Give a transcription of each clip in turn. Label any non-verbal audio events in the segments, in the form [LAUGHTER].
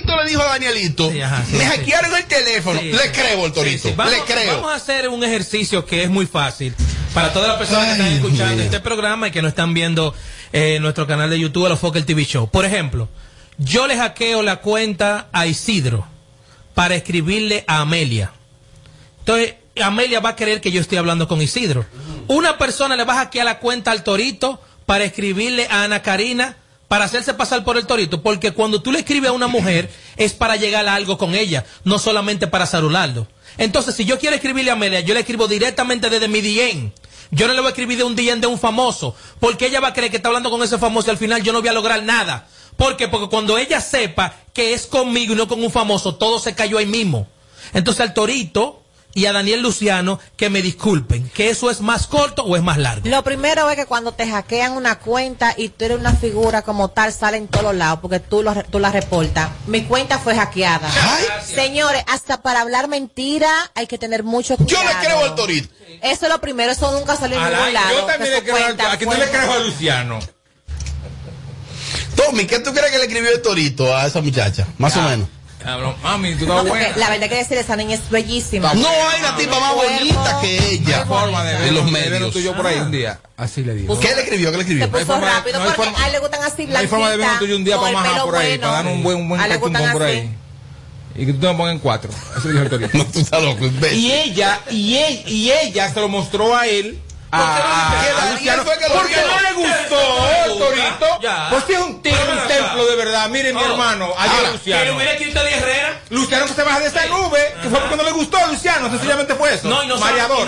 Torito le dijo a Danielito, Sí, ajá, sí, me sí. hackearon el teléfono. Le creo al Torito. Vamos, le creo. vamos a hacer un ejercicio que es muy fácil para todas las personas que están escuchando este programa y que no están viendo eh, nuestro canal de YouTube, los Fokker TV Show. Por ejemplo, yo le hackeo la cuenta a Isidro para escribirle a Amelia. Entonces, Amelia va a creer que yo estoy hablando con Isidro. Una persona le va a hackear la cuenta al Torito para escribirle a Ana Karina para hacerse pasar por el Torito. Porque cuando tú le escribes a una mujer es para llegar a algo con ella, no solamente para saludarlo. Entonces, si yo quiero escribirle a Amelia, yo le escribo directamente desde mi DM. Yo no le voy a escribir de un DM de un famoso, porque ella va a creer que está hablando con ese famoso y al final yo no voy a lograr nada. ¿Por qué? Porque cuando ella sepa que es conmigo y no con un famoso, todo se cayó ahí mismo. Entonces al Torito y a Daniel Luciano que me disculpen, que eso es más corto o es más largo. Lo primero es que cuando te hackean una cuenta y tú eres una figura como tal, sale en todos lados porque tú, lo, tú la reportas. Mi cuenta fue hackeada. Ay. Señores, hasta para hablar mentira hay que tener mucho Yo cuidado. le creo al Torito. Eso es lo primero, eso nunca salió en ningún lado. yo también que le creo a, cuenta a quién no le creo a Luciano. Tommy, ¿qué tú crees que le escribió el Torito a esa muchacha? Más o Ya. menos. Mami, tú estás buena. la verdad que decir esa niña es bellísima. No hay una tipa más bonita que ella. forma de En ver los medios. tú y yo por ahí un día. Así le digo. ¿Qué le escribió? ¿Qué le escribió? Se puso rápido porque forma- a él le gustan así No hay forma de verlo tú y yo un día para majar por ahí, para dar un buen, un buen él cartumbón por ahí. Y que tú te me pongas en cuatro. Eso le dijo el. No, tú estás loco, imbécil. Y ella, y ella, y ella se lo mostró a él. A, Que a- a Daniel Luciano, fue que lo porque no le gustó, [LAUGHS] Torito. Ya. Pues si es un tigre, un templo de verdad. Miren, mi Oh. hermano, allá Luciano. Herrera. Luciano que se baja de esa nube, que fue porque no le gustó a Luciano, sencillamente fue eso. No, y no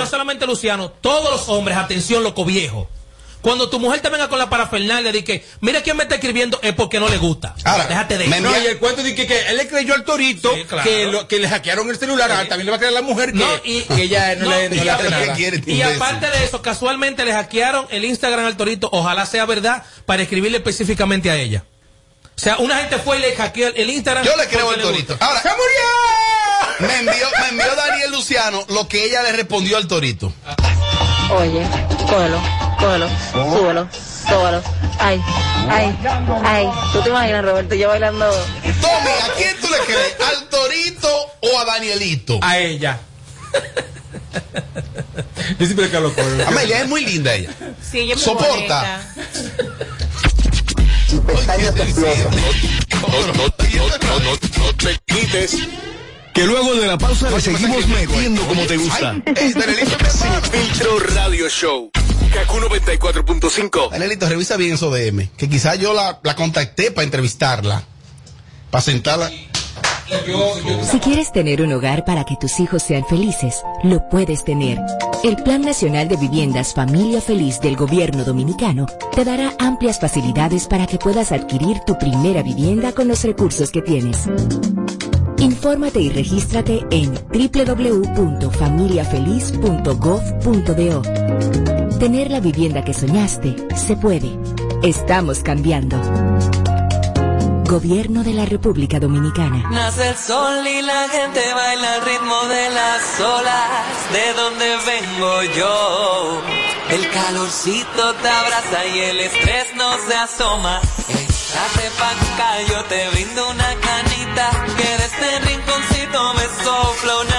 solamente Luciano, todos los hombres, atención, loco viejo. Cuando tu mujer te venga con la parafernalia de que, mira quién me está escribiendo, es porque no le gusta. Ahora, Déjate de eso. No, y el cuento de que, que él le creyó al torito Sí, claro. que, lo- que le hackearon el celular, ah, también le va a creer a la mujer que, No, y- que ella no, [LAUGHS] no, le, no y le hace aparte- nada. quiere, Y imbécil. aparte de eso, casualmente le hackearon el Instagram al Torito, ojalá sea verdad, para escribirle específicamente a ella. O sea, una gente fue y le hackeó el Instagram. Yo le creo al Torito. Ahora, ¡Se murió! me envió, me envió Daniel Luciano lo que ella le respondió al Torito. Oye, cógelo, cógelo, súbelo, súbelo. Ay, ay, ay. ¿Tú te imaginas, Roberto, yo bailando? Tommy, ¿a quién tú le crees? ¿Al Torito o a Danielito? A ella. Yo siempre que lo cojo. Amelia es muy linda ella. Sí, ella es muy Soporta. No, no, no, no, no, no te quites. Que luego de la pausa le seguimos metiendo como te gusta. Hermano. Filtro Radio Show. Kaku 94.5. Danielito, revisa bien su DM. Que quizás yo la, la contacté para entrevistarla. Para sentarla. Si quieres tener un hogar para que tus hijos sean felices, lo puedes tener. El Plan Nacional de Viviendas Familia Feliz del Gobierno Dominicano te dará amplias facilidades para que puedas adquirir tu primera vivienda con los recursos que tienes. Infórmate y regístrate en www.familiafeliz.gov.do. Tener la vivienda que soñaste se puede. Estamos cambiando. Gobierno de la República Dominicana. Nace el sol y la gente baila al ritmo de las olas de donde vengo yo. El calorcito te abraza y el estrés no se asoma. Échate pa' yo te brindo una canita que de este rinconcito me sopla una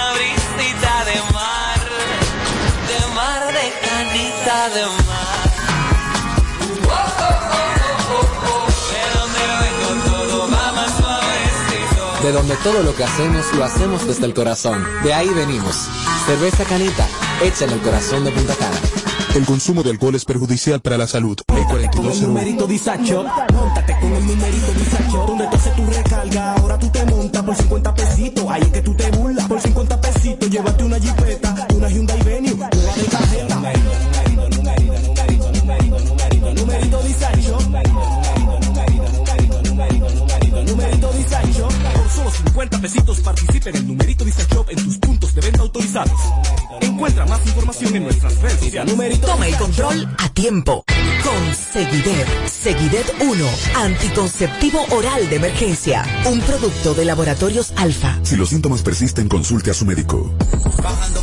donde todo lo que hacemos lo hacemos desde el corazón. De ahí venimos. Cerveza Canita, hecha en el corazón de Punta Cana. El consumo de alcohol es perjudicial para la salud. Ley 4201. numerito disacho, montate con el numerito disacho, donde tú haces tu recarga, ahora tú te montas por 50 pesitos, ahí es que tú te burlas, por 50 pesitos, llévate una jipeta, una Hyundai Venue, nueva de cajeta. Por solo 50 pesitos participa en el numerito disacho en tus puntos de venta autorizados. En Encuentra más información en nuestras redes sociales. Numerito Toma el control a tiempo. Con Seguidet. Seguidet 1. Anticonceptivo oral de emergencia. Un producto de laboratorios alfa. Si los síntomas persisten, consulte a su médico. Bajando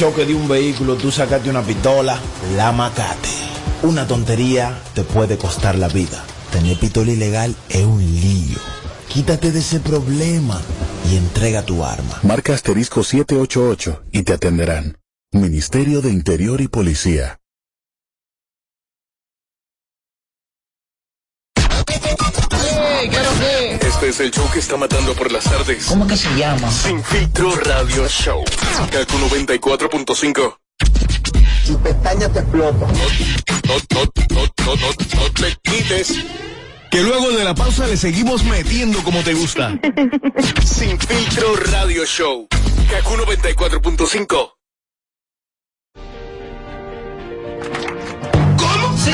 choque de un vehículo tú sacaste una pistola, la macate. Una tontería te puede costar la vida. Tener pistola ilegal es un lío. Quítate de ese problema y entrega tu arma. Marca asterisco 788 y te atenderán. Ministerio de Interior y Policía. Este es el show que está matando por las tardes. ¿Cómo que se llama? Sin filtro radio show. Kaku 94.5. Tu pestaña te explota. No, no, no, no, no, no te quites. Que luego de la pausa le seguimos metiendo como te gusta. [LAUGHS] Sin filtro radio show. Kaku 94.5.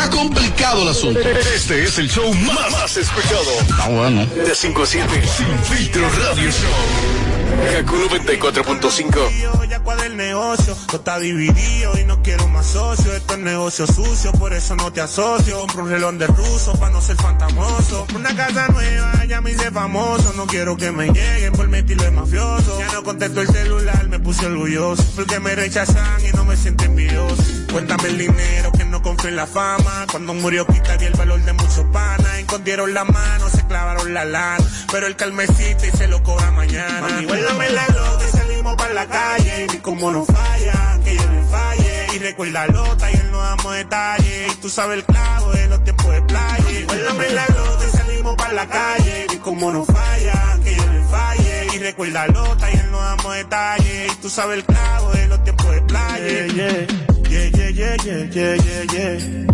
Complicado el asunto. Este es el show más, más escuchado. Ah, bueno. De 5 a 7. Sin filtro radio show. Kaku 94.5. ya cuál el negocio, todo está dividido y no quiero más socios, esto es negocio sucio, por eso no te asocio, compro un reloj de ruso para no ser fantamoso, una casa nueva, ya me hice famoso, no quiero que me lleguen por mi estilo de mafioso, ya no contesto el celular, me puse orgulloso, porque me rechazan y no me siento envidioso, cuéntame el dinero que no confío en la fama, cuando murió Quita el valor de muchos panas, escondieron la mano, se clavaron la lana, pero el calmecito y se lo cobra mañana, Mami, Lléname la loca y salimos para la calle. Y como no falla, que yo le falle. Y recuerda lota y él no damos detalles. Y tú sabes el clavo de los tiempos de playa. Lléname la loca y salimos para la calle. Y como no falla, que yo le falle. Y recuerda lota y él no damos detalles. Y tú sabes el clavo de los tiempos de playa. Yeah, yeah, yeah, yeah, yeah, yeah, yeah, yeah.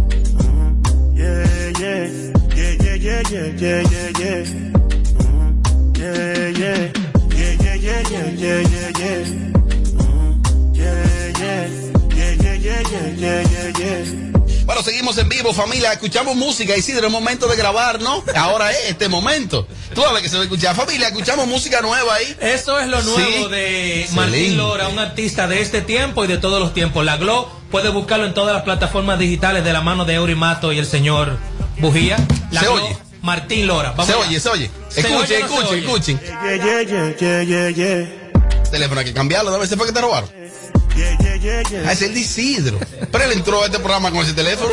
Yeah, yeah, yeah, yeah, yeah, yeah, yeah, yeah. Yeah, yeah. Bueno, seguimos en vivo, familia. Escuchamos música, Isidro. Es momento de grabar, ¿no? Ahora es este momento. Tú sabes que se lo escucha. Familia, escuchamos música nueva ahí. Eso es lo nuevo de Martín Lora, un artista de este tiempo y de todos los tiempos. La Glow puede buscarlo en todas las plataformas digitales de la mano de Eurimato y el señor Bujía. La ¿Se Glow, oye? Martín Lora. Vamos Se allá. oye, se oye. ¿Se Escuchen, escuchen, escuchen. Teléfono hay que cambiarlo. ¿Dónde se fue que te robaron? Yeah, yeah, yeah, yeah. Ah, es el de Isidro. Pero él entró a este programa con ese teléfono.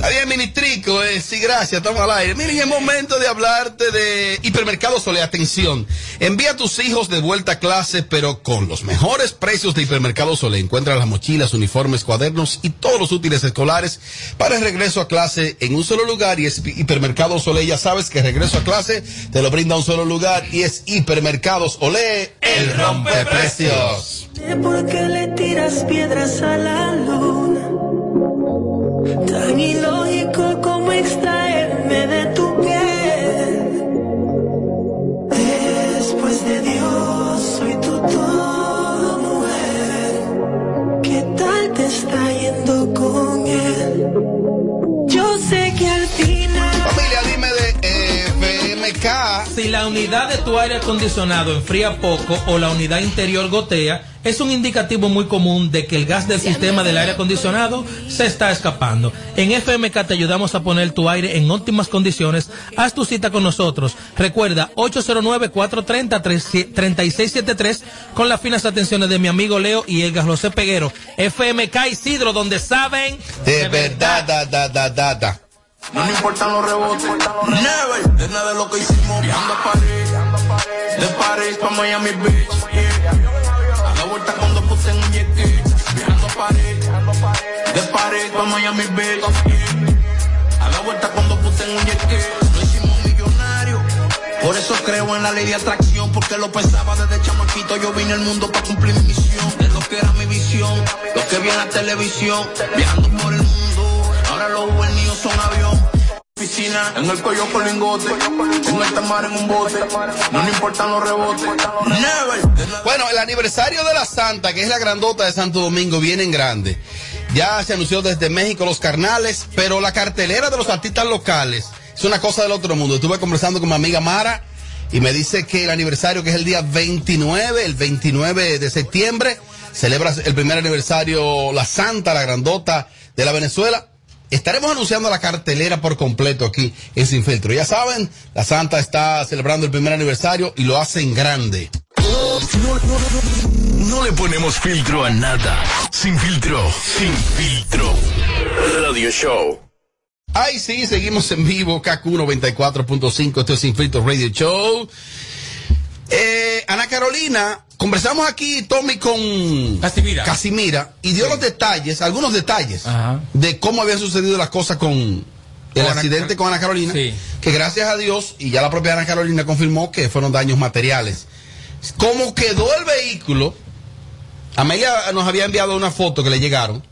Está bien, ministrico, eh, sí, gracias, estamos al aire. Miren, es momento de hablarte de Hipermercado Sole. Atención, envía a tus hijos de vuelta a clase, pero con los mejores precios de Hipermercado Sole. Encuentra las mochilas, uniformes, cuadernos y todos los útiles escolares para el regreso a clase en un solo lugar. Y es Hipermercado Sole. Ya sabes que regreso a clase te lo brinda un solo lugar y es Hipermercados Olé, el rompeprecios. ¿Por qué le tiras piedras a la luna? Tan ilógico como extraerme de tu la unidad de tu aire acondicionado enfría poco o la unidad interior gotea, es un indicativo muy común de que el gas del sistema del aire acondicionado se está escapando. En FMK te ayudamos a poner tu aire en óptimas condiciones. Haz tu cita con nosotros. Recuerda 809-430-3673 con las finas atenciones de mi amigo Leo y el José Peguero. FMK Isidro, donde saben De verdad, da, da, da, da, da. No me importan los rebotes, never, de nada de lo que hicimos, viajando a París, de París pa' Miami Beach, a la vuelta cuando puse un jet viajando a París, de París pa' Miami Beach, a la vuelta cuando puse un jet lo hicimos millonario, por eso creo en la ley de atracción, porque lo pensaba desde chamaquito. Yo vine al mundo para cumplir mi misión. De lo que era mi visión, lo que vi en la televisión, viajando por el mundo. Ahora los juveniles son avión. Bueno, el aniversario de la Santa, que es la grandota de Santo Domingo, viene en grande. Ya se anunció desde México los carnales, pero la cartelera de los artistas locales es una cosa del otro mundo. Estuve conversando con mi amiga Mara y me dice que el aniversario, que es el día 29, el 29 de septiembre, celebra el primer aniversario La Santa, la grandota de la Venezuela. Estaremos anunciando la cartelera por completo aquí en Sin Filtro. Ya saben, la Santa está celebrando el primer aniversario y lo hace en grande. No, no, no, no le ponemos filtro a nada. Sin filtro. Sin filtro. Radio Show. Ay, sí, seguimos en vivo, KQ 94.5, esto es Sin Filtro Radio Show. Eh, Ana Carolina, conversamos aquí, Tommy, con Casimira. Casimira y dio los detalles, algunos detalles de cómo habían sucedido las cosas con el Ana- accidente con Ana Carolina, que gracias a Dios, y ya la propia Ana Carolina confirmó que fueron daños materiales. ¿Cómo quedó el vehículo? Amelia nos había enviado una foto que le llegaron.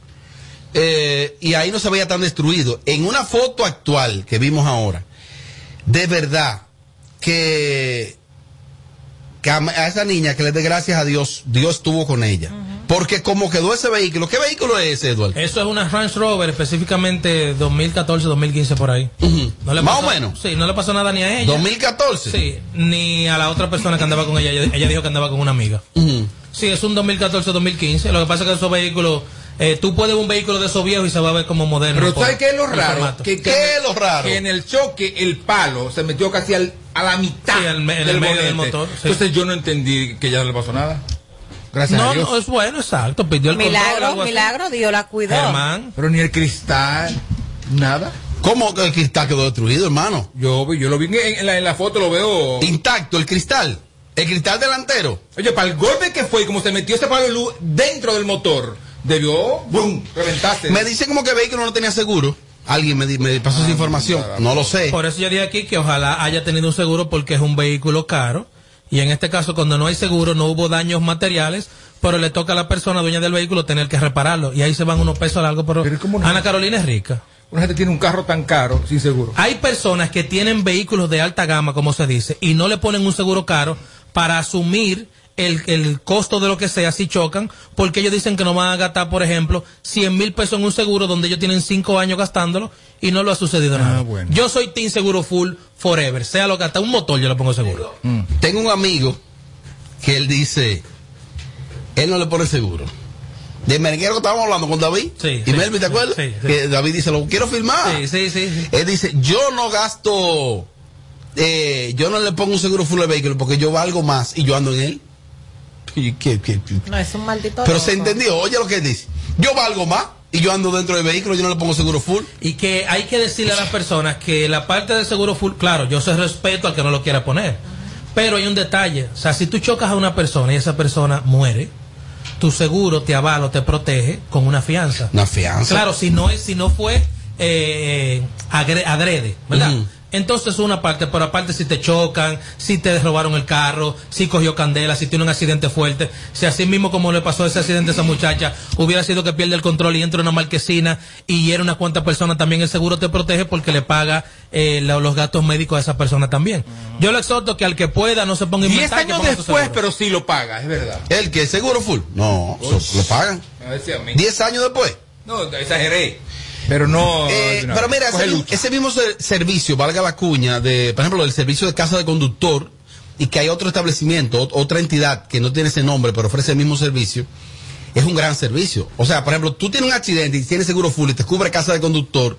eh, y ahí no se veía tan destruido. En una foto actual que vimos ahora, de verdad que, que a, a esa niña que le dé gracias a Dios, Dios estuvo con ella. Porque como quedó ese vehículo, ¿qué vehículo es ese, Eduardo? Eso es una Range Rover, específicamente 2014-2015 por ahí. No le Más pasó- o menos. Sí, no le pasó nada ni a ella. 2014. Sí, ni a la otra persona que andaba con ella. Ella, ella dijo que andaba con una amiga. Sí, es un 2014-2015. Lo que pasa es que esos vehículos, eh, tú puedes ver un vehículo de esos viejos y se va a ver como moderno. Pero ¿sabes qué es lo raro? formato. Que, que- Que en el choque el palo se metió casi al- a la mitad Sí, el del, medio del motor, sí. Entonces yo no entendí que ya no le pasó nada. Gracias a No, Dios. no, es bueno, exacto. Pidió el Milagro, milagro, Dios la cuidó. Germán. Pero ni el cristal, nada. ¿Cómo que el cristal quedó destruido, hermano? Yo, yo lo vi en, en la, en la foto, lo veo. Intacto el cristal. El cristal delantero. Oye, para el golpe que fue, y como se metió ese palo de luz dentro del motor, debió, boom, reventarse. Me dice como que el vehículo no tenía seguro. Alguien me, di- me pasó Ah, esa información. No lo sé. Por eso yo dije aquí que ojalá haya tenido un seguro porque es un vehículo caro. Y en este caso, cuando no hay seguro, no hubo daños materiales, pero le toca a la persona dueña del vehículo tener que repararlo. Y ahí se van unos pesos largos. Pero, Ana Carolina es rica. Una gente tiene un carro tan caro sin seguro. Hay personas que tienen vehículos de alta gama, como se dice, y no le ponen un seguro caro para asumir el, el costo de lo que sea si chocan, porque ellos dicen que no van a gastar, por ejemplo, 100 mil pesos en un seguro donde ellos tienen 5 años gastándolo y no lo ha sucedido nada. Yo soy Team Seguro Full Forever, sea lo que hasta un motor yo le pongo seguro. Tengo un amigo que él dice, él no le pone seguro. De merenguero que estábamos hablando con David. y sí, Melvin, ¿te acuerdas? sí, sí. Que David dice, lo quiero filmar. Sí, sí, sí, sí. Él dice, yo no gasto, eh, yo no le pongo un seguro full al vehículo porque yo valgo más y yo ando en él. Y que- que- que- No, es un maldito. Pero loco. se entendió, oye lo que él dice. Yo valgo más y yo ando dentro del vehículo, yo no le pongo seguro full. Y que hay que decirle a las personas que la parte del seguro full, claro, yo sé respeto al que no lo quiera poner. Pero hay un detalle. O sea, si tú chocas a una persona y esa persona muere, tu seguro te avala o te protege con una fianza. Una fianza. Claro, si no es, si no fue eh, agre- adrede, ¿verdad? Ujú. Entonces una parte, pero aparte si te chocan, si te robaron el carro, si cogió candela, si tiene un accidente fuerte, si así mismo como le pasó ese accidente a esa muchacha, hubiera sido que pierde el control y entra en una marquesina y hiere unas cuantas personas, también el seguro te protege porque le paga eh, lo- los gastos médicos a esa persona también. Yo le exhorto que al que pueda no se ponga a Diez años después, pero sí lo paga, es verdad. ¿El que seguro full? No, lo pagan. ¿Diez años después? No, exageré. Pero no. Eh, pero mira, ese, ese mismo ser- servicio, valga la cuña, de, por ejemplo, el servicio de casa de conductor, y que hay otro establecimiento, ot- otra entidad que no tiene ese nombre, pero ofrece el mismo servicio, es un gran servicio. O sea, por ejemplo, tú tienes un accidente y tienes seguro full y te cubre casa de conductor,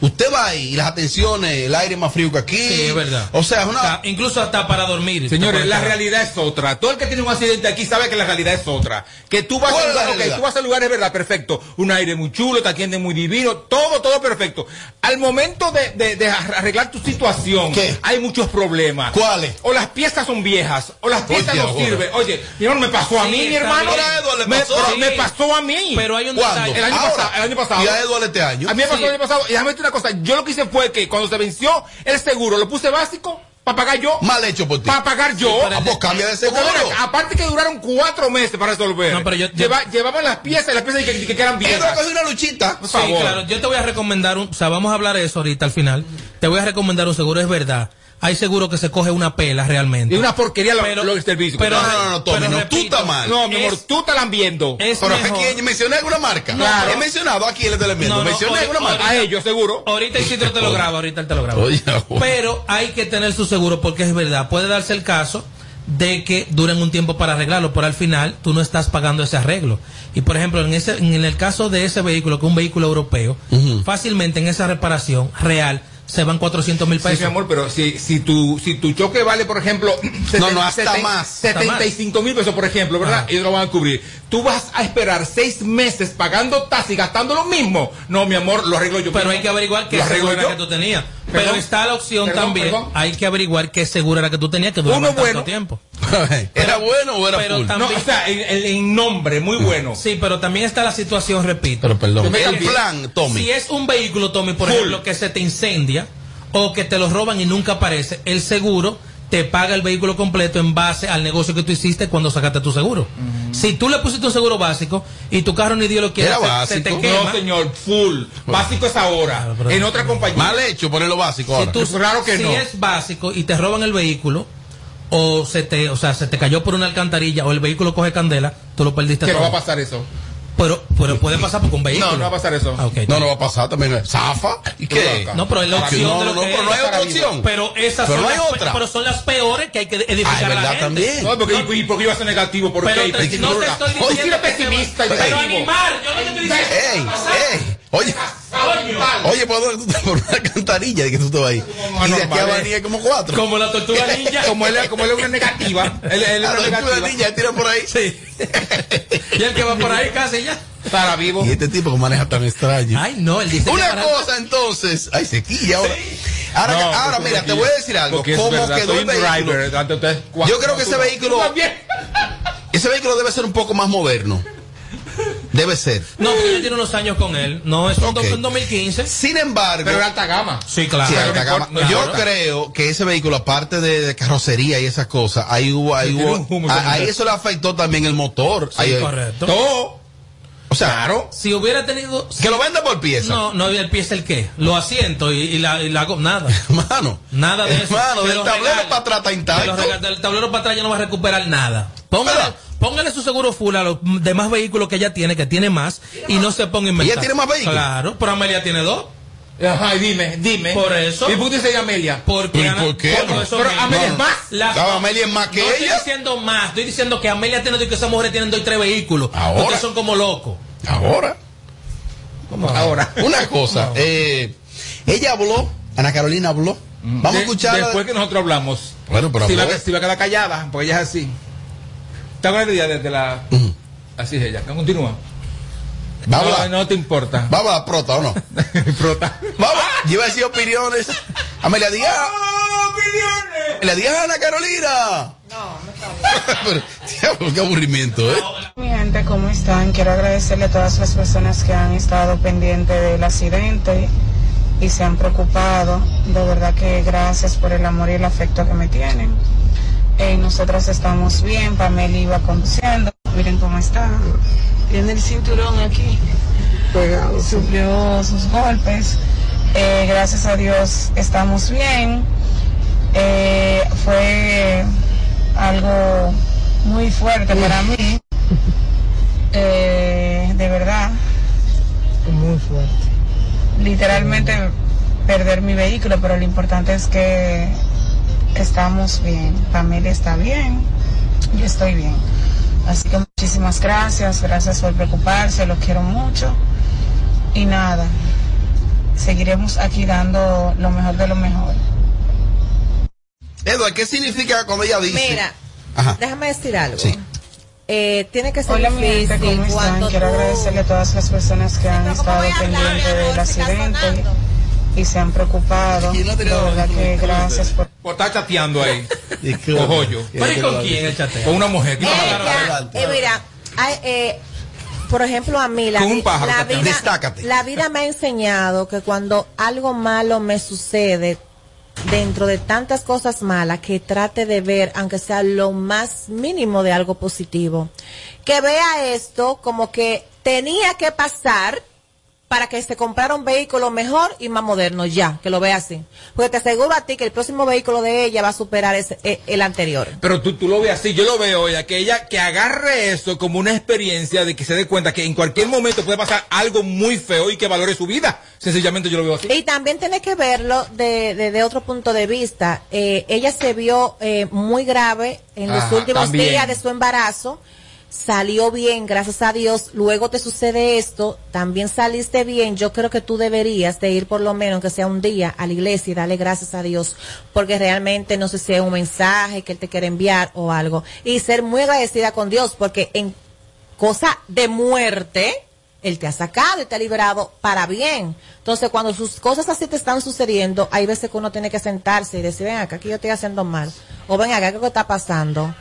usted va ahí y las atenciones, el aire más frío que aquí. Sí, es verdad. O sea, es una... Incluso hasta para dormir. Señores, la realidad es otra. Todo el que tiene un accidente aquí sabe que la realidad es otra. Que tú vas, ¿Cuál a lugar, ok, realidad? tú vas al lugar, es verdad, perfecto. Un aire muy chulo, te atienden muy divino, todo, todo perfecto. Al momento de, de- de arreglar tu situación, hay muchos problemas. ¿Cuáles? O las piezas son viejas, o las piezas Oye, no sirven. Oye, mi hermano, me pasó a mí, mi hermano. A le Me- pasó. pero me pasó a mí. Pero hay un ¿Cuándo? detalle. El año pasado, el año pasado. Y a Eduardo este año. A mí me pasó Sí. el año pasado. Y déjame una cosa. Yo lo que hice fue que cuando se venció el seguro, lo puse básico para pagar yo. Mal hecho por ti. Para pagar yo. Pues cambia de seguro. Porque, aparte que duraron cuatro meses para resolver. No, pero yo- yo- Lleva- llevaban las piezas y las piezas que, que, que eran viejas. cogió una luchita. Por Sí, favor. claro. Yo te voy a recomendar, un, o sea, vamos a hablar de eso ahorita al final. Te voy a recomendar un seguro, es verdad. Hay seguro que se coge una pela realmente. Y una porquería lo, Pero- lo del servicio. pero- No, no, no, Tommy, pero no, tú repito, estás mal. No, mi amor, es- tú te la están viendo. Es Pero es mejor. que mencioné alguna marca. Claro. He mencionado aquí el televiendo. No, no, mencioné alguna marca. A ellos, seguro. Ahorita Isidro te lo graba, ahorita él te lo graba. Oye. Pero hay que tener su seguro porque es verdad. Puede darse el caso de que duren un tiempo para arreglarlo, pero al final tú no estás pagando ese arreglo. Y por ejemplo, en ese en el caso de ese vehículo, que es un vehículo europeo, fácilmente en esa reparación real se van 400 mil Sí, pesos. mi amor, pero si, si, tu, si tu choque vale, por ejemplo, No, no, hasta más. 75 mil pesos, por ejemplo, ¿verdad? Ajá. Ellos lo van a cubrir. Tú vas a esperar seis meses pagando taxi, gastando lo mismo. No, mi amor, lo arreglo yo. Pero hay que averiguar qué seguro era que tú tenías. Perdón, Pero está la opción perdón, también. perdón. Hay que averiguar qué seguro era que tú tenías que duraba Uno tanto bueno. tiempo. [LAUGHS] ¿Era bueno o era pero full? también- No, o sea, en nombre, muy bueno. Sí, pero también está la situación, repito. Pero perdón. El plan, Tommy. Si es un vehículo, Tommy, por Full. ejemplo, que se te incendia o que te lo roban y nunca aparece, el seguro te paga el vehículo completo en base al negocio que tú hiciste cuando sacaste tu seguro. Si tú le pusiste un seguro básico y tu carro ni Dios lo quiere, Era se, se te básico. quema. No, señor, full. Básico es ahora. Claro, en otra compañía. Mal hecho ponerlo básico Si ahora. tú- Claro que si no. es básico y te roban el vehículo o se te, o sea, se te cayó por una alcantarilla o el vehículo coge candela, tú lo perdiste no todo. va a pasar eso. Pero, pero puede pasar porque un vehículo. No, no va a pasar eso. Ah. No, no va a pasar también. ¿Zafa? ¿Y qué? No, pero es la opción No, de no, lo no, que pero no hay otra opción. Pero esas Pero son no las, otra. Pero son las peores que hay que Ah, edificar a la gente. también. No, porque, ¿y por qué iba a ser negativo? ¿Por qué? te- no te no, estoy Hoy diciendo sí se- pesimista y Pero animar, yo no te estoy diciendo. ¡Ey! ¡Ey! Oye, oye, ¿por dónde tú estás? Por una alcantarilla de que tú estabas ahí. Y de aquí a venir como cuatro. Como la tortuga ninja. como él, como él es una negativa. Él, él es A una la niña tira por ahí. Sí. [LAUGHS] y el que va por ahí casi ya. Estará vivo. Y este tipo que maneja tan extraño. Ay, no, él dice que Una para- cosa entonces. Ay, se quilla ahora. Ahora, No, ahora porque mira, te voy a decir algo. porque es ¿Cómo verdad, quedó soy el un vehículo? driver. Yo creo que ese vehículo-. Ese vehículo debe ser un poco más moderno. Debe ser. No, porque yo tiene unos años con él. No, es un Ok. do- en 2015. Sin embargo, Pero de alta gama. Sí, claro. Sí, alta gama. Claro. Yo creo que ese vehículo, aparte de, de carrocería y esas cosas, ahí hubo, ahí Sí, hubo, a- ahí eso le afectó también el motor. Sí, Ahí- correcto. Todo. O sea, Claro. Si hubiera tenido. que lo venda por pieza. No, no había el pie es el qué. Lo asiento y, y la, y la hago. Nada. [LAUGHS] Hermano. Nada de eso. Hermano, Te del tablero para atrás está intacto. Del tablero para atrás ya no va a recuperar nada. Póngale. Póngale su seguro full a los demás vehículos que ella tiene, que tiene más, y no se ponga inventar. ¿Ella tiene más vehículos? Claro, pero Amelia tiene dos. Ajá, y dime, dime. Por eso. ¿Y por qué dice Amelia? Porque ¿Y Ana- por qué? por eso Pero. Amelia es más. Claro, Amelia es más que no ella. estoy diciendo más, estoy diciendo que Amelia tiene dos y que esas mujeres tienen dos y tres vehículos. Ahora. Ustedes son como locos. Ahora. Ahora. [LAUGHS] Una cosa. eh, ella habló, Ana Carolina habló. Vamos De- a escuchar. Después que nosotros hablamos. Bueno, pero si va, si va a quedar callada, porque ella es así. ¿Te acuerdas de ella desde la. Así es ella. Continúa. Vamos a no, la- no te importa. Vamos a la prota, ¿o no? [LAUGHS] Prota. Vamos. Yo iba a decir opiniones. Amelia Díaz. ¡Opiniones! Amelia Díaz, Ana Carolina. No, no está [LAUGHS] Qué aburrimiento, ¿eh? Mi gente, ¿cómo están? Quiero agradecerle a todas las personas que han estado pendientes del accidente y se han preocupado. De verdad que gracias por el amor y el afecto que me tienen. Eh, nosotros estamos bien, Pamela iba conduciendo. Miren cómo está. Tiene el cinturón aquí. Sufrió sus golpes. Eh, gracias a Dios estamos bien. Eh, fue algo muy fuerte para mí. [LAUGHS] Eh, de verdad. Muy fuerte. Literalmente perder mi vehículo, pero lo importante es que estamos bien. Familia está bien. Yo estoy bien. Así que muchísimas gracias. Gracias por preocuparse. Los quiero mucho. Y nada. Seguiremos aquí dando lo mejor de lo mejor. Eduardo, ¿qué significa cuando ella dice? Mira, Ajá. déjame decir algo. Sí. Eh, tiene que ser Hola mi gente, difícil ¿cómo están? cuando Quiero tú- agradecerle a todas las personas que han ¿cómo estado pendientes del accidente sonando. Y se han preocupado. ¿Quién no De ha tirado verdad el que micrófono? gracias por... Por estar chateando ahí. Y qué Ojo yo. ¿Pero y con quién el chateo? Con una mujer. ¿Qué Ella, eh, mira, hay, eh, por ejemplo, a mí la, vi- pájaro la vida, Destácate. la vida me ha enseñado que cuando algo malo me sucede, dentro de tantas cosas malas, que trate de ver, aunque sea lo más mínimo de algo positivo. Que vea esto como que tenía que pasar para que se comprara un vehículo mejor y más moderno ya, que lo vea así. Porque te aseguro a ti que el próximo vehículo de ella va a superar ese- eh, el anterior. Pero tú, tú lo ves así, yo lo veo ya, que ella que agarre eso como una experiencia de que se dé cuenta que en cualquier momento puede pasar algo muy feo y que valore su vida. Sencillamente yo lo veo así. Y también tiene que verlo de, de, de otro punto de vista. Eh, ella se vio eh, muy grave en los últimos también. días de su embarazo. Salió bien, gracias a Dios. Luego te sucede esto, también saliste bien. Yo creo que tú deberías de ir por lo menos, que sea un día, a la iglesia y darle gracias a Dios, porque realmente no sé si es un mensaje que Él te quiere enviar o algo. Y ser muy agradecida con Dios, porque en cosa de muerte, Él te ha sacado y te ha liberado para bien. Entonces, cuando sus cosas así te están sucediendo, hay veces que uno tiene que sentarse y decir, ven acá, que yo estoy haciendo mal. O ven acá, ¿qué está pasando?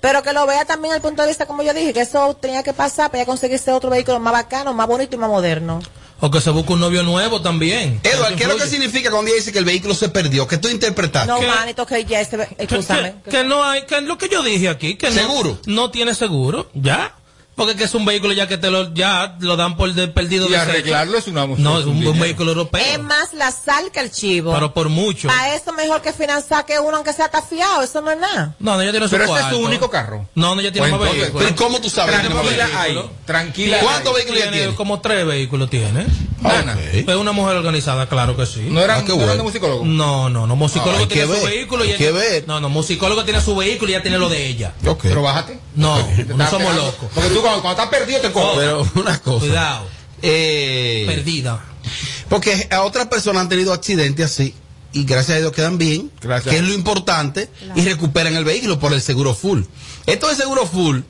Pero que lo vea también el punto de vista, como yo dije, que eso tenía que pasar para ya conseguirse otro vehículo más bacano, más bonito y más moderno. O que se busque un novio nuevo también. Eduardo, ¿qué es lo que significa cuando ella dice que el vehículo se perdió? ¿Qué tú interpretaste? No, manito, que ya este, escúchame. Que, que no hay, que es lo que yo dije aquí, que no- ¿Seguro? No, tiene seguro, ya. Porque que es un vehículo ya que te lo, ya lo dan por de perdido Y de arreglarlo es una No, es un, un vehículo europeo. Es más la sal que el chivo. Pero por mucho. Para eso mejor que financiar que uno aunque sea tafiado, eso no es nada. No, no, ella tiene su Pero ese es su único carro. No, no, ella tiene Pues más entonces, vehículos. pero ¿cómo tú sabes tiene Tranquila ahí. Tranquila. ¿Cuántos vehículos ella tiene? Como tres vehículos tiene. Ana. Es una mujer organizada, claro que sí. ¿No eran, Ah, qué no eran bueno. de musicólogo? No, no, no, musicólogo Ah, tiene su ver, vehículo y hay ella- ver. No, no, musicólogo tiene su vehículo y ya tiene lo de ella. Ok. Pero bájate. No, no somos locos. Porque tú cuando, cuando estás perdido te coges. Pero [LAUGHS] una cosa. Cuidado, Eh, perdida. porque a otras personas han tenido accidentes así y gracias a Dios quedan bien, Gracias. que es lo importante, y recuperan el vehículo por el seguro full. Esto de seguro full,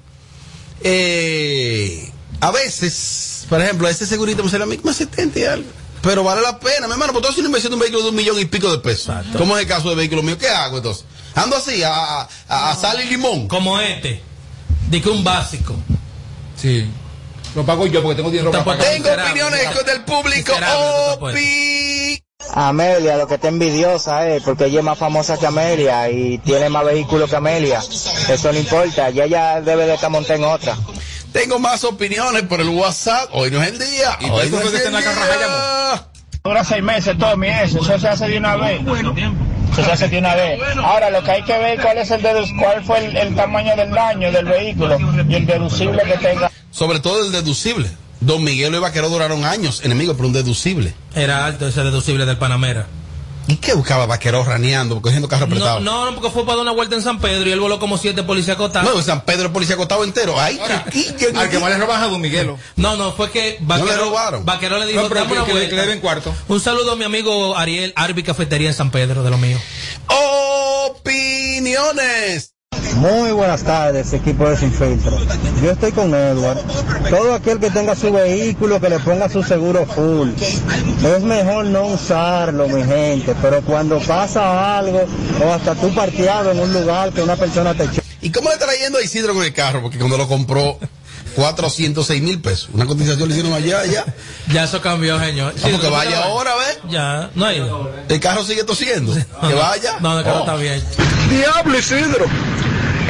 eh, a veces, por ejemplo, ese segurito me sale a mí como 70 y algo. Pero vale la pena, mi hermano, porque haces una inversión de un vehículo de un millón y pico de pesos. ¿Cómo es el caso del vehículo mío? ¿Qué hago entonces? Ando así, a, a, a sal y limón. Como este. De que un básico. Sí. Lo pago yo porque tengo dinero para. Tengo opiniones del público. Opi. Amelia, lo que está envidiosa es porque ella es más famosa que Amelia y tiene más vehículos que Amelia. Eso no importa, ya ella debe de estar montada en otra. Tengo más opiniones por el WhatsApp. Hoy no es el día. ¿Y Hoy no es el en la día. Dura seis meses, Tommy, eso, eso se hace de una vez. Eso se hace de una vez. Ahora, lo que hay que ver cuál es el cuál fue el, el tamaño del daño del vehículo y el deducible que tenga. Sobre todo el deducible. Don Miguel y Vaquero duraron años enemigos por un deducible. Era alto ese deducible del Panamera. ¿Y qué buscaba Vaquero raneando, cogiendo carro No, apretado? no, no, porque fue para dar una vuelta en San Pedro y él voló como siete policías acotados. No, en San Pedro el policía acostado entero. Ay, chiquillo, Al que más le roban a Don Miguelo. No, no, fue que No le Vaquero, robaron. Vaquero le dijo, No, pero una que, le- vuelta. que le deben cuarto. Un saludo a mi amigo Ariel Arbi Cafetería en San Pedro, de lo mío. Opiniones. Muy buenas tardes, equipo de Sin Filtro. Yo estoy con Edward. Todo aquel que tenga su vehículo, que le ponga su seguro full. Es mejor no usarlo, mi gente, pero cuando pasa algo, o hasta tú parqueado en un lugar que una persona te choca. ¿Y cómo le está yendo a Isidro con el carro? Porque cuando lo compró, 406 mil pesos. Una cotización le hicieron allá, allá. [LAUGHS] Ya eso cambió, señor. Vamos que vaya ahora, ¿ves? Ya, no ha ido. El carro sigue tosiendo. Que vaya. No, el carro Oh. está bien. Diablo Isidro.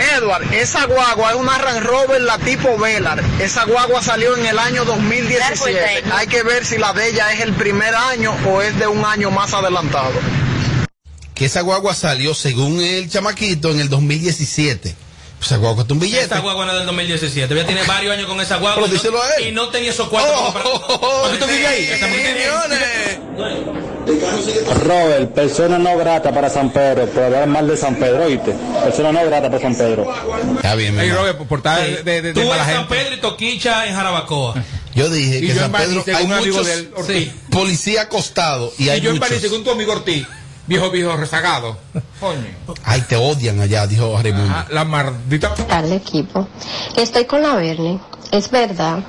Edward, esa guagua es una Range Rover la tipo Velar. Esa guagua salió en el año 2017. Hay que ver si la de ella es el primer año o es de un año más adelantado. Que esa guagua salió, según el chamaquito, en el 2017. Esa guagua costó un billete. Esta guagua no es del 2017. Ya tiene varios años con esa guagua. Pero y no- díselo a él. Y no tenía esos cuartos Oh, oh, oh, ¿Por qué tú vives ahí? Esa mujer opiniones. Robert, persona no grata para San Pedro, por hablar mal de San Pedro, ¿oíste? Persona no grata para San Pedro. Está bien, mi. Robert, por- de, de, de Tú en mala San. Pedro y Toquicha en Jarabacoa. Yo dije Y que yo San Pedro hay muchos de él, Ortiz. sí, policía acostado y Y hay yo en muchos. Según tu amigo Ortiz, viejo, viejo rezagado. Coño. Ay, te odian allá, dijo Raimundo. Ah, la maldita. al equipo. Estoy con la Bernie. Es verdad.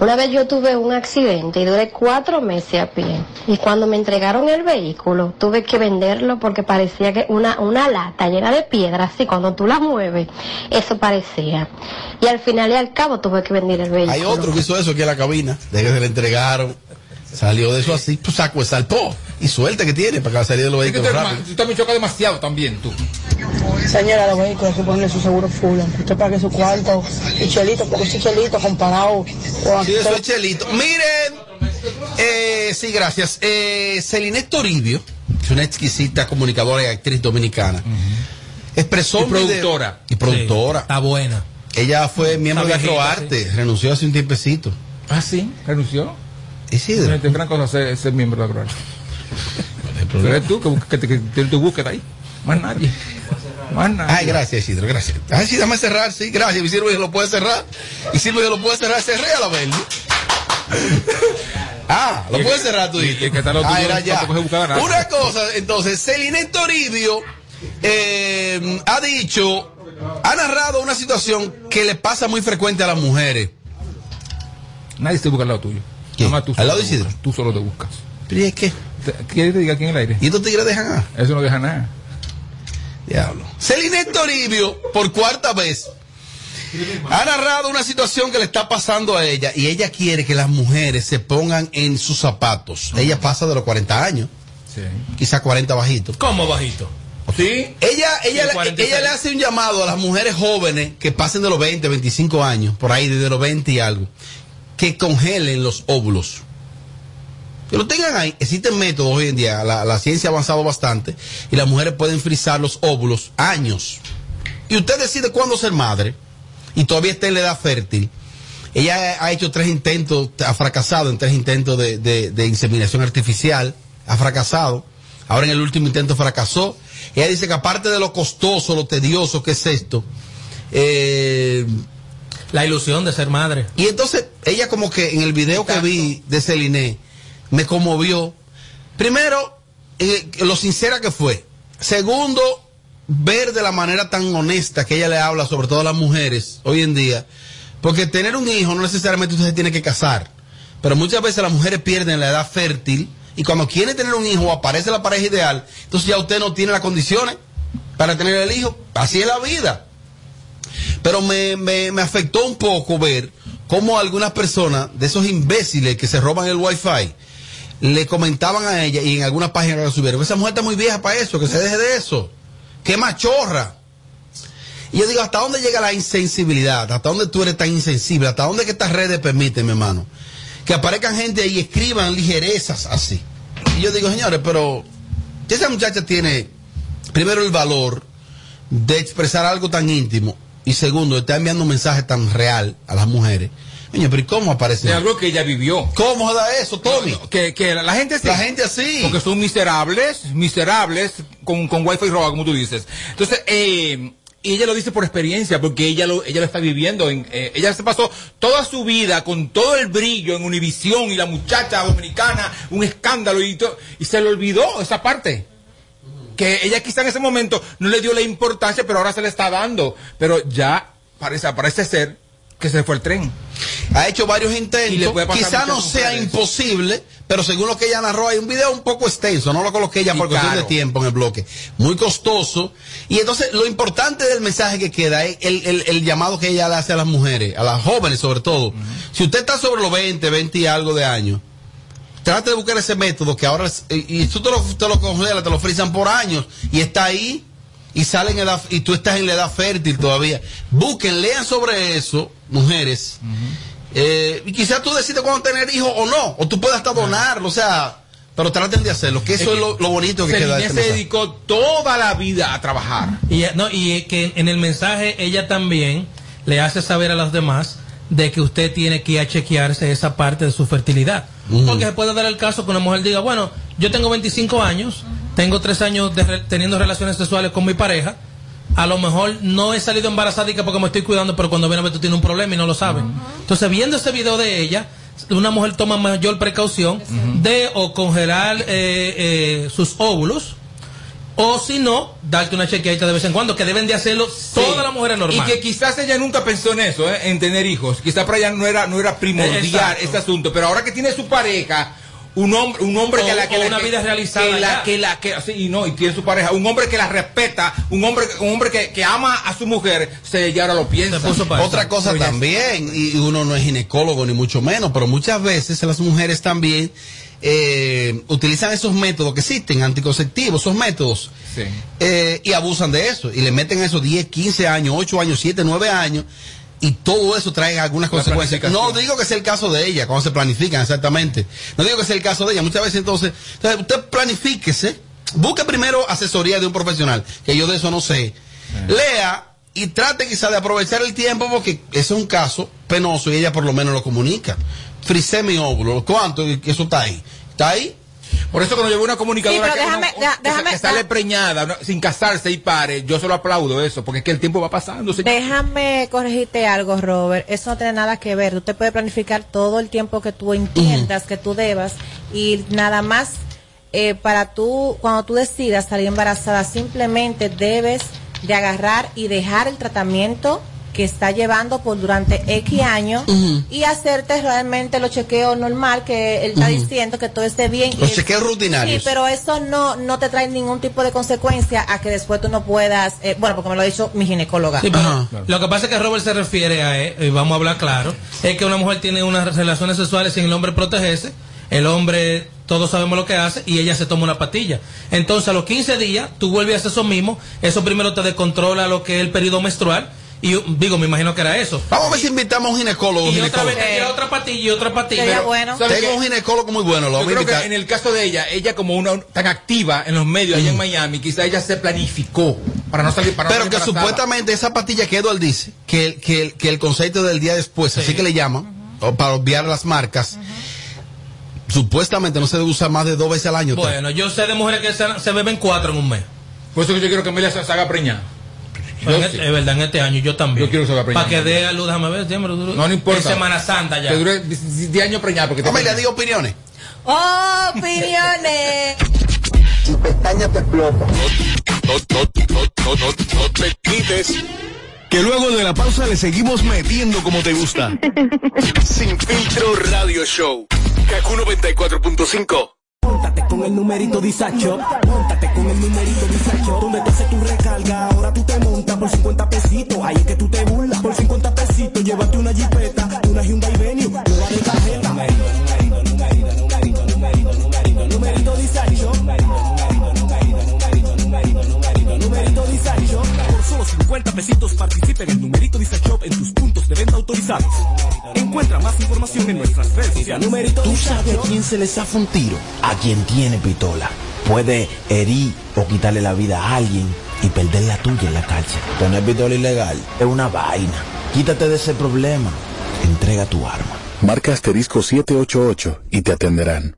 Una vez yo tuve un accidente y duré cuatro meses a pie. Y cuando me entregaron el vehículo, tuve que venderlo porque parecía que una, una lata llena de piedras, así cuando tú la mueves, eso parecía. Y al final y al cabo tuve que vender el vehículo. Hay otro que hizo eso aquí en la cabina, de que se le entregaron. Salió de eso así, pues saco de salpó. Y suerte que tiene para que salir de los vehículos tú también chocas demasiado también, tú. Señora, los vehículos hay que ponerle su seguro full. Usted pague su cuarto y chelito, porque ese chelito comparado con Sí, eso es chelito. Miren, eh, sí, gracias. Eh, Celine Toribio, que es una exquisita comunicadora y actriz dominicana, expresó Y un video- productora. y productora. Está buena. Ella fue miembro de Acroarte, renunció hace un tiempecito. Ah, sí, renunció. Isidro. Es gran cosa ser, ser miembro de la Croacia. Pero eres tú que, que, te- que tienes tu búsqueda ahí. Más nadie. Más nadie. Ay, gracias, Isidro, gracias. Ay, sí, déjame cerrar, sí, gracias. Mi sirvo lo puede cerrar. Y sirvo lo puede cerrar, cerré a la verde. [LAUGHS] Ah, lo Y- puedes cerrar tú, y- y que lo Ah, era ya. Una cosa, entonces, Celine Toribio eh, ha dicho, ha narrado una situación que le pasa muy frecuente a las mujeres. Nadie se busca al lado tuyo. ¿Quién? Nada más tú ¿Al lado de Isidro? Tú solo te buscas. ¿Pero y es qué? Te- ¿Quieres que te diga aquí en el aire? ¿Y estos tigres dejan a? Eso no deja nada. Diablo. Celine Toribio, por cuarta vez, ha narrado una situación que le está pasando a ella y ella quiere que las mujeres se pongan en sus zapatos. Ella pasa de los 40 años, Sí. quizá 40 bajitos. ¿Cómo bajito? Sí. Ella, ella, Sí, le- 46. ella le hace un llamado a las mujeres jóvenes que pasen de los 20, 25 años, por ahí desde los 20 y algo, que congelen los óvulos. Que lo tengan ahí. Existen métodos hoy en día, la, la ciencia ha avanzado bastante y las mujeres pueden frizar los óvulos años. Y usted decide cuándo ser madre y todavía está en la edad fértil. Ella ha hecho tres intentos, ha fracasado en tres intentos de, de- de inseminación artificial, ha fracasado. Ahora en el último intento fracasó. Ella dice que aparte de lo costoso, lo tedioso que es esto, eh, La ilusión de ser madre. y entonces ella como que en el video que vi de Celine me conmovió. Primero, eh, lo sincera que fue. Segundo, ver de la manera tan honesta que ella le habla, sobre todo a las mujeres hoy en día. Porque tener un hijo no necesariamente usted se tiene que casar. Pero muchas veces las mujeres pierden la edad fértil y cuando quiere tener un hijo aparece la pareja ideal, entonces ya usted no tiene las condiciones para tener el hijo. Así es la vida. Pero me, me, me afectó un poco ver cómo algunas personas, de esos imbéciles que se roban el wifi, le comentaban a ella y en algunas páginas que subieron, esa mujer está muy vieja para eso, que se deje de eso. Qué machorra. Y yo digo, ¿hasta dónde llega la insensibilidad? ¿Hasta dónde tú eres tan insensible? ¿Hasta dónde que estas redes permiten, mi hermano? Que aparezcan gente y escriban ligerezas así. Y yo digo, señores, pero esa muchacha tiene, primero, el valor de expresar algo tan íntimo y segundo, está enviando un mensaje tan real a las mujeres. Coño, pero ¿y cómo aparece? Algo que ella vivió. ¿Cómo da eso, Tommy? Que, que la, la gente sí. La gente así. Porque son miserables, miserables, con, con wifi roba, como tú dices. Entonces, eh, y ella lo dice por experiencia, porque ella lo, ella lo está viviendo. En, eh, ella se pasó toda su vida con todo el brillo en Univisión y la muchacha dominicana, un escándalo y, to- y se le olvidó esa parte. Que ella quizá en ese momento no le dio la importancia, pero ahora se le está dando. Pero ya parece, parece ser que se fue el tren. Ha hecho varios intentos. Quizá no sea mujeres. imposible, pero según lo que ella narró, hay un video un poco extenso. No lo coloqué ya por cuestión de tiempo en el bloque. Muy costoso. Y entonces, lo importante del mensaje que queda es el, el- el llamado que ella le hace a las mujeres, a las jóvenes sobre todo. Si usted está sobre los 20, 20 y algo de años, trate de buscar ese método que ahora, y, y tú te lo, te lo congelas, te lo frizan por años y está ahí y sale en edad, y tú estás en la edad fértil todavía. Busquen, lean sobre eso, mujeres. Eh, y quizás tú decides cuándo tener hijos o no, o tú puedes hasta donarlo, o sea, pero traten de hacerlo, que eso es, lo, lo bonito que queda este se mensaje. dedicó toda la vida a trabajar. Y, no, y que en el mensaje ella también le hace saber a los demás de que usted tiene que ir a chequearse esa parte de su fertilidad. Porque se puede dar el caso que una mujer diga, bueno, yo tengo 25 años, tengo 3 años de re- teniendo relaciones sexuales con mi pareja, a lo mejor no he salido embarazada y que porque me estoy cuidando, pero cuando viene a ver tú tienes un problema y no lo sabes. Entonces, viendo ese video de ella, una mujer toma mayor precaución de o congelar eh, eh, sus óvulos, o si no, darte una chequeadita de vez en cuando, que deben de hacerlo todas las mujeres normales. Y que quizás ella nunca pensó en eso, ¿eh? en tener hijos. Quizás para ella no era, no era primordial Exacto. este asunto. Pero ahora que tiene su pareja, un hombre, un hombre que la que o la- una que- vida realizada que la que la que sí, y no y tiene su pareja, un hombre que la respeta, un hombre un hombre que, que ama a su mujer, se ya ahora lo piensa. Otra cosa Oye, también, y uno no es ginecólogo ni mucho menos, pero muchas veces las mujeres también eh, utilizan esos métodos que existen, anticonceptivos, esos métodos, Sí. eh, y abusan de eso, y le meten esos 10, 15 años, 8 años, 7, 9 años, y todo eso trae algunas La consecuencias. No digo que sea el caso de ella, cuando se planifican exactamente. No digo que sea el caso de ella. Muchas veces entonces, entonces, usted planifíquese, busque primero asesoría de un profesional, que yo de eso no sé. Lea y trate quizá de aprovechar el tiempo porque ese es un caso penoso y ella por lo menos lo comunica. Frisé mi óvulo, ¿cuánto? Eso está ahí. ¿Está ahí? Por eso cuando veo una comunicadora Sí, que, déjame- no- da- que sa- déjame- que sale da- preñada, sin casarse y pare, yo solo aplaudo eso, porque es que el tiempo va pasando. señor. Déjame corregirte algo, Robert. Eso no tiene nada que ver. Tú te puedes planificar todo el tiempo que tú entiendas que tú debas y nada más eh, para tú, cuando tú decidas salir embarazada, simplemente debes de agarrar y dejar el tratamiento que está llevando por durante X años y hacerte realmente los chequeos normal que él está diciendo que todo esté bien. Los Y- chequeos rutinarios. Sí, pero eso no, no te trae ningún tipo de consecuencia a que después tú no puedas, eh, bueno, porque me lo ha dicho mi ginecóloga. Sí, pero Lo que pasa es que Robert se refiere a, eh, y vamos a hablar claro, es que una mujer tiene unas relaciones sexuales sin el hombre protegerse, el hombre, todos sabemos lo que hace, y ella se toma una pastilla. Entonces, a los 15 días, tú vuelves a hacer eso mismo, eso primero te descontrola lo que es el periodo menstrual, y yo- digo, me imagino que era eso. Vamos a ver si invitamos a un ginecólogo. Y otra ginecólogo. vez otra pastilla y otra pastilla. Sería Pero- bueno. ¿sabe Tengo un ginecólogo muy bueno, lo Yo creo que en el caso de ella, ella como una tan activa en los medios allá en Miami, quizá ella se planificó para no salir para no Pero salir que embarazada. supuestamente esa pastilla que Edward dice, que, el- que, que el concepto del día después, así que le llaman, para obviar las marcas, supuestamente no se debe usar más de dos veces al año. Bueno, yo sé de mujeres que se, se beben cuatro en un mes. Por eso que yo quiero que Amelia se, se haga preñar. Yo En sí. este- es verdad, en este año yo también. Yo quiero que se haga preñar. Para que dé a luz, déjame ver, déjame ver, No, no importa. Semana Santa ya. Que dure 10 años preñar porque te preña. di opiniones. Opiniones. No, no, no, no, no, no te quites. Que luego de la pausa le seguimos metiendo como te gusta. [LAUGHS] Sin filtro radio show. Kaku 94.5. Móntate con el numerito Disacho. Móntate con el numerito Disacho. Donde tú haces tu recarga, ahora tú te montas por 50 pesitos. Ahí es que tú te burlas. Por 50 pesitos, llévate una jipeta, una Hyundai 50 pesitos participa en el numerito Disacho en tus puntos de venta autorizados. Encuentra más información en nuestras redes sociales. Numerito ¿Tú sabes a quién se le zafa un tiro? A quien tiene pistola. Puede herir o quitarle la vida a alguien y perder la tuya en la cárcel. Tener pistola ilegal es una vaina. Quítate de ese problema. Entrega tu arma. Marca asterisco 788 y te atenderán.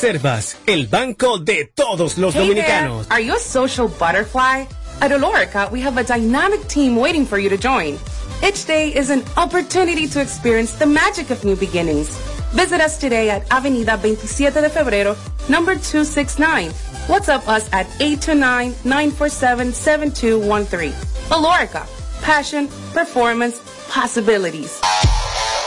el banco de todos los Hey dominicanos. there, are you a social butterfly? At Olorica, we have a dynamic team waiting for you to join. Each day is an opportunity to experience the magic of new beginnings. Visit us today at Avenida 27 de Febrero, number 269. WhatsApp us at 829-947-7213. Olorica, passion, performance, possibilities.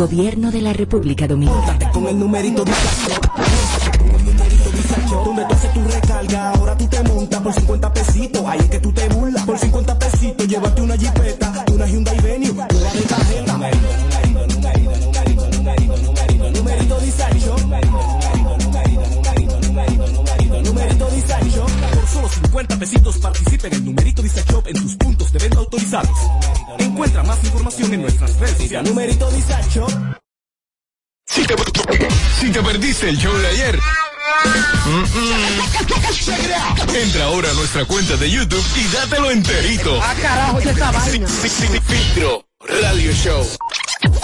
Gobierno de la República Dominicana. Con el numerito disacho. Con el numerito disacho. Donde tú haces tu recarga, ahora tú te montas por 50 pesitos. Ahí es que tú te burlas. Por 50 pesitos, llévate una jipeta, una Hyundai entra ahora a nuestra cuenta de YouTube y dátelo enterito. Ah, carajo, ¿qué es esta vaina? Fi- fi- fi- Filtro Radio Show.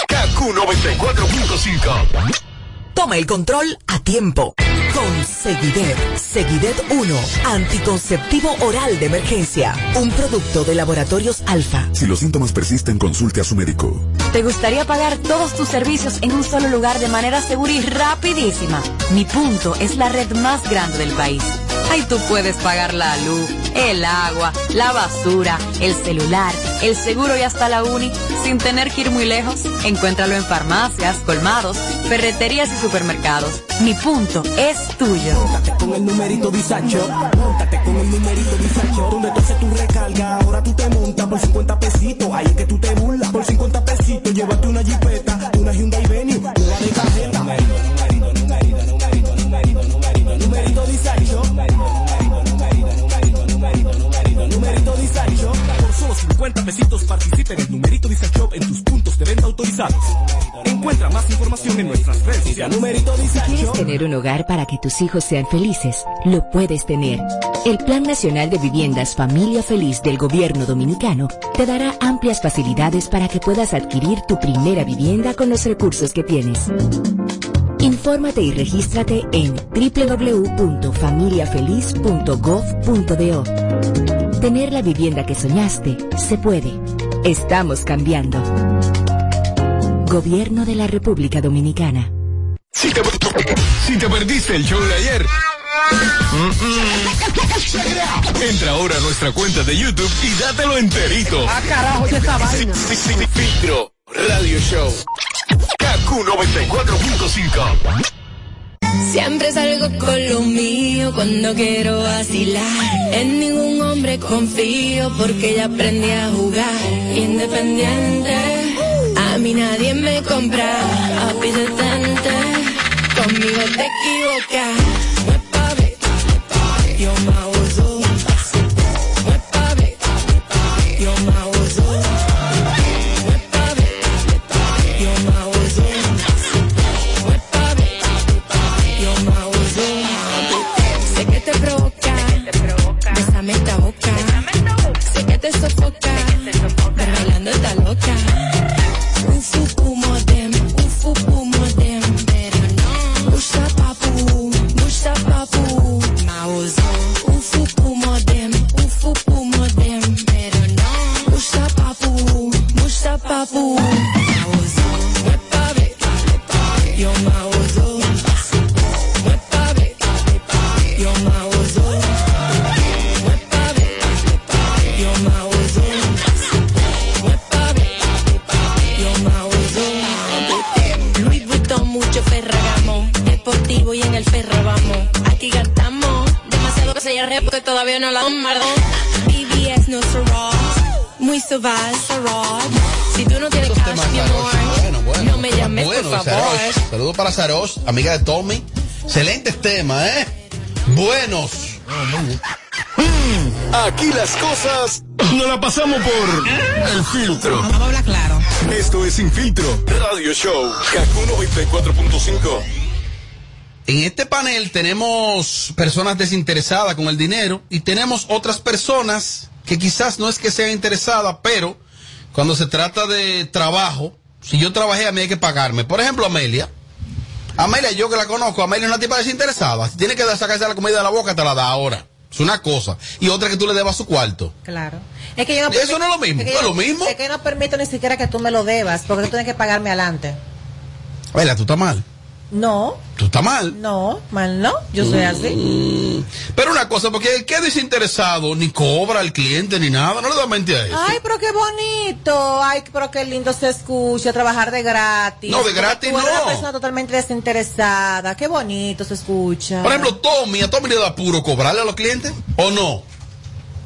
KQ 94.5. Toma el control a tiempo. Con Seguidet. Seguidet 1. Anticonceptivo oral de emergencia. Un producto de laboratorios alfa. Si los síntomas persisten, consulte a su médico. ¿Te gustaría pagar todos tus servicios en un solo lugar de manera segura y rapidísima? Mi punto es la red más grande del país. Ahí tú puedes pagar la luz, el agua, la basura, el celular, el seguro y hasta la uni sin tener que ir muy lejos. Encuéntralo en farmacias, colmados, ferreterías y supermercados. Mi punto es tuyo. Con el numerito disacho. Móntate con el numerito disacho. Donde tú haces tu recarga, ahora tú te montas por 50 pesitos. Ahí es que tú te burlas. Por 50 pesitos, llévate una 50 pesitos participa en el numerito disacho en tus puntos de venta autorizados. Encuentra más información en nuestras redes sociales. Numerito Si disacho. quieres tener un hogar para que tus hijos sean felices, lo puedes tener. El Plan Nacional de Viviendas Familia Feliz del Gobierno Dominicano te dará amplias facilidades para que puedas adquirir tu primera vivienda con los recursos que tienes. Infórmate y regístrate en www.familiafeliz.gov.do. Tener la vivienda que soñaste se puede. Estamos cambiando. Gobierno de la República Dominicana. Si te, si te perdiste el show de ayer, mm, mm, entra ahora a nuestra cuenta de YouTube y dátelo enterito. Ah, carajo, ¿qué es esta vaina? Fi- fi- fi- Filtro Radio Show. KQ 94.5. Siempre salgo con lo mío cuando quiero vacilar. En ningún hombre confío porque ya aprendí a jugar. Independiente, a mí nadie me compra. Detente, conmigo te equivocas. Amiga de Tommy. Excelentes temas, ¿eh? Buenos. Aquí las cosas no la pasamos por el filtro. Vamos a hablar claro. Esto es Sin Filtro Radio Show. KQ 94.5. En este panel tenemos personas desinteresadas con el dinero y tenemos otras personas que quizás no es que sean interesadas, pero cuando se trata de trabajo, si yo trabajé a mí hay que pagarme. Por ejemplo, Amelia. Amelia, yo que la conozco, Amelia es una tipa desinteresada. Si tiene que sacarse la comida de la boca, te la da ahora. Es una cosa. Y otra que tú le debas su cuarto. Claro. Es que yo no ¿Y eso no es lo mismo? que ¿No es lo mismo? Es que yo no permito ni siquiera que tú me lo debas, porque tú tienes que pagarme adelante. Amelia, tú estás mal. No, Tú estás mal. no, mal no. Yo soy así. Mm, Pero una cosa, porque el que es desinteresado ni cobra al cliente ni nada, no le da mente a eso. Ay, pero qué bonito. Ay, pero qué lindo se escucha trabajar de gratis. No, de gratis tú eres no. una persona totalmente desinteresada. Qué bonito se escucha. Por ejemplo, Tommy, a Tommy le da puro cobrarle a los clientes, ¿o no?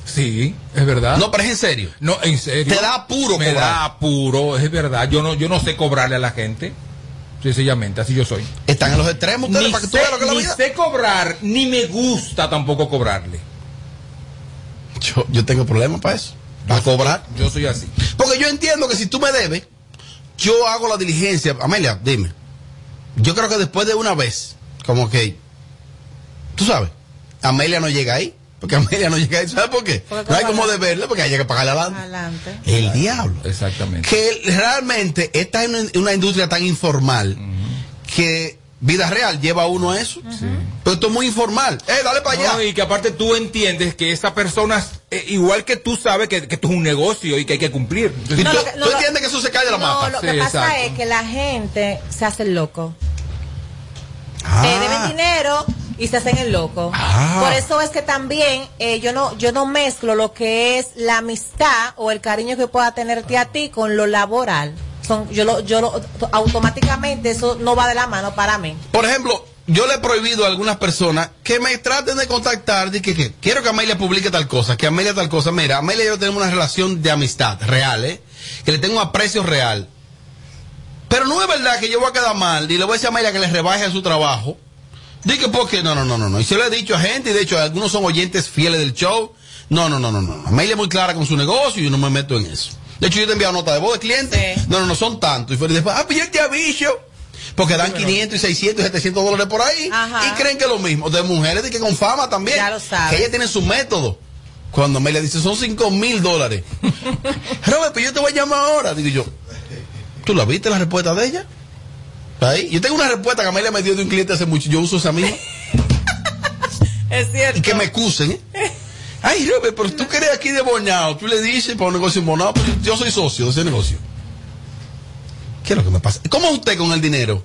Sí, es verdad. No, pero es en serio. No, en serio. Te da apuro Me cobrar. da apuro, es verdad. Yo no, yo no sé cobrarle a la gente. Sencillamente, así yo soy. Están en los extremos ustedes Ni, para que tú sé, veas lo que es la ni vida. sé cobrar, ni me gusta tampoco cobrarle. Yo, yo tengo problemas para eso. Para cobrar. Yo soy así. Porque yo entiendo que si tú me debes, yo hago la diligencia. Amelia, dime. Yo creo que después de una vez, como que, tú sabes, Amelia no llega ahí. Porque Amelia no llega ahí. ¿Sabes por qué? Porque no hay como como la- deberle porque hay que pagarle adelante. Adelante. El diablo. Exactamente. Que realmente esta es una, una industria tan informal que vida real lleva a uno a eso. Pero esto es muy informal. Eh, dale para allá. No, y que aparte tú entiendes que esa persona, eh, igual que tú sabes que, que esto es un negocio y que hay que cumplir. No, tú, lo que- no, tú lo- entiendes que eso se cae de la No, mata. lo que pasa exacto. es que la gente se hace el loco. Ah. Deben dinero y se hacen el loco. Ah. Por eso es que también eh, yo no yo no mezclo lo que es la amistad o el cariño que pueda tenerte a ti con lo laboral. Son yo lo yo lo, automáticamente eso no va de la mano para mí. Por ejemplo, yo le he prohibido a algunas personas que me traten de contactar de que, que quiero que Amelia publique tal cosa, que Amelia tal cosa. Mira, Amelia y yo tenemos una relación de amistad real, ¿eh? Que le tengo un aprecio real. Pero no es verdad que yo voy a quedar mal y le voy a decir a Amelia que le rebaje su trabajo. Dije, ¿por qué? No, no, no, no, no. Y se lo he dicho a gente y de hecho algunos son oyentes fieles del show. No, no, no, no, no. Amelia es muy clara con su negocio y yo no me meto en eso. De hecho, yo te he enviado nota de voz de cliente. No, no, no son tantos. Y después, ah, pues yo te aviso. Porque dan 500 y 600 y 700 dólares por ahí. Ajá. Y creen que es lo mismo. De mujeres de que con fama también. Ya lo sabes. Que ellas tienen su método. Cuando Amelia dice, son 5 mil dólares. [LAUGHS] Robert, pues yo te voy a llamar ahora. Digo yo, ¿tú la viste la respuesta de ella? Ahí. Yo tengo una respuesta que Amelia me dio de un cliente hace mucho. Yo uso esa misma. [LAUGHS] Es cierto. Y que me excusen, ¿eh? [LAUGHS] Ay, Robert, pero tú que eres aquí de Bonao, tú le dices para un negocio en Bonao, pues yo soy socio de ese negocio. ¿Qué es lo que me pasa? ¿Cómo es usted con el dinero?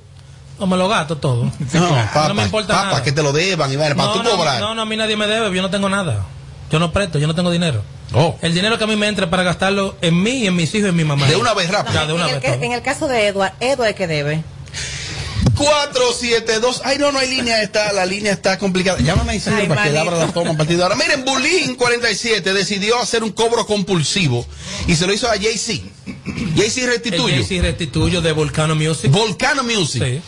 No me lo gasto todo. [LAUGHS] No, papá, no me importa papá, nada. que te lo deban y para no, tú no, cobrar. No, no, a mí nadie me debe, yo no tengo nada. Yo no presto, yo no tengo dinero. Oh. El dinero que a mí me entra para gastarlo en mí, y en mis hijos y en mi mamá. De una vez rápido. De una en, el vez. que- todo. en el caso de Edward, Edward es que debe. 472. Ay, no, no hay línea. Está, la línea está complicada. Llámame a Isidro Ay, para que abra la toma a partir de ahora. Miren, Bulín 47 decidió hacer un cobro compulsivo y se lo hizo a. JC El Restituyo. JC Restituyo de Volcano Music. Volcano Music. Sí.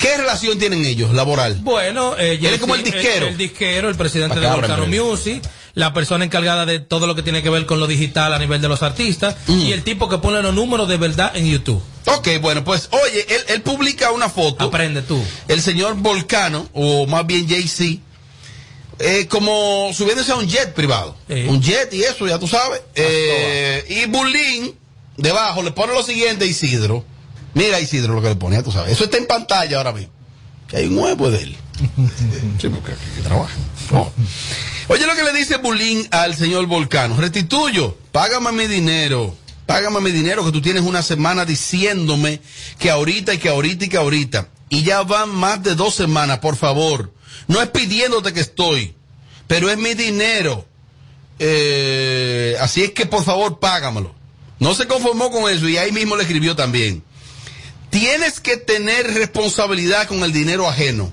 ¿Qué relación tienen ellos, laboral? Bueno, eh, Él es como el disquero. El, disquero, el presidente de Volcano. Music, la persona encargada de todo lo que tiene que ver con lo digital a nivel de los artistas Mm. y el tipo que pone los números de verdad en YouTube. Ok, bueno, pues oye, él, él publica una foto. Aprende tú. El señor Volcano, o más bien JC, eh, como subiéndose a un jet privado. Sí. Un jet y eso, ya tú sabes. Eh, y Bulín, debajo, le pone lo siguiente a Isidro. Mira Isidro lo que le pone, ya tú sabes. Eso está en pantalla ahora mismo. Que hay un huevo de él. [LAUGHS] sí, porque aquí trabaja. No. Oye lo que le dice Bulín al señor Volcano. Restituyo, págame mi dinero. Págame mi dinero que tú tienes una semana diciéndome que ahorita y que ahorita y que ahorita. Y ya van más de dos semanas, por favor. No es pidiéndote que estoy, pero es mi dinero. Eh, así es que por favor págamelo. No se conformó con eso y ahí mismo le escribió también. Tienes que tener responsabilidad con el dinero ajeno.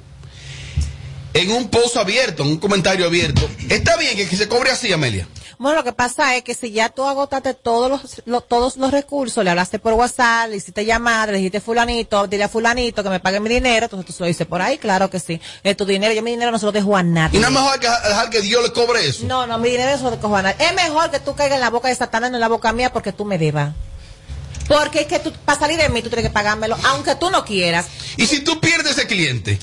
En un post abierto, en un comentario abierto. Está bien que, que se cobre así, Amelia. Bueno, lo que pasa es que si ya tú agotaste todos los, lo- todos los recursos, le hablaste por WhatsApp, le hiciste llamada, le dijiste fulanito, dile a fulanito que me pague mi dinero, entonces tú se lo dices por ahí, claro que sí. Es tu dinero, yo mi dinero no se lo dejo a nadie. Y no es mejor que dejar que Dios le cobre eso. No, no, mi dinero no se lo dejo a nadie. Es mejor que tú caigas en la boca de Satanás, no en la boca mía, porque tú me debas. Porque es que tú, para salir de mí, tú tienes que pagármelo, aunque tú no quieras. Y si tú pierdes ese cliente,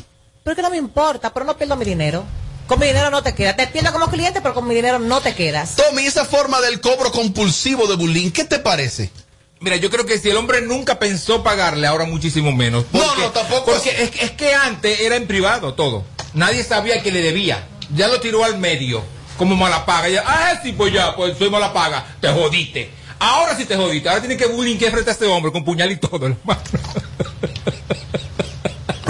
Pero que no me importa, pero no pierdo mi dinero. Con mi dinero no te quedas. Te pierdo como cliente, pero con mi dinero no te quedas. Tommy, esa forma del cobro compulsivo de bullying, ¿qué te parece? Mira, yo creo que si el hombre nunca pensó pagarle, ahora muchísimo menos. Porque, No, no, tampoco Porque es, es que antes era en privado todo. Nadie sabía que le debía. Ya lo tiró al medio, como mala paga. Ya, ah, sí, pues ya, pues soy mala paga. Te jodiste. Ahora sí te jodiste. Ahora tiene que bullying que frente a este hombre con puñal y todo, hermano. [LAUGHS]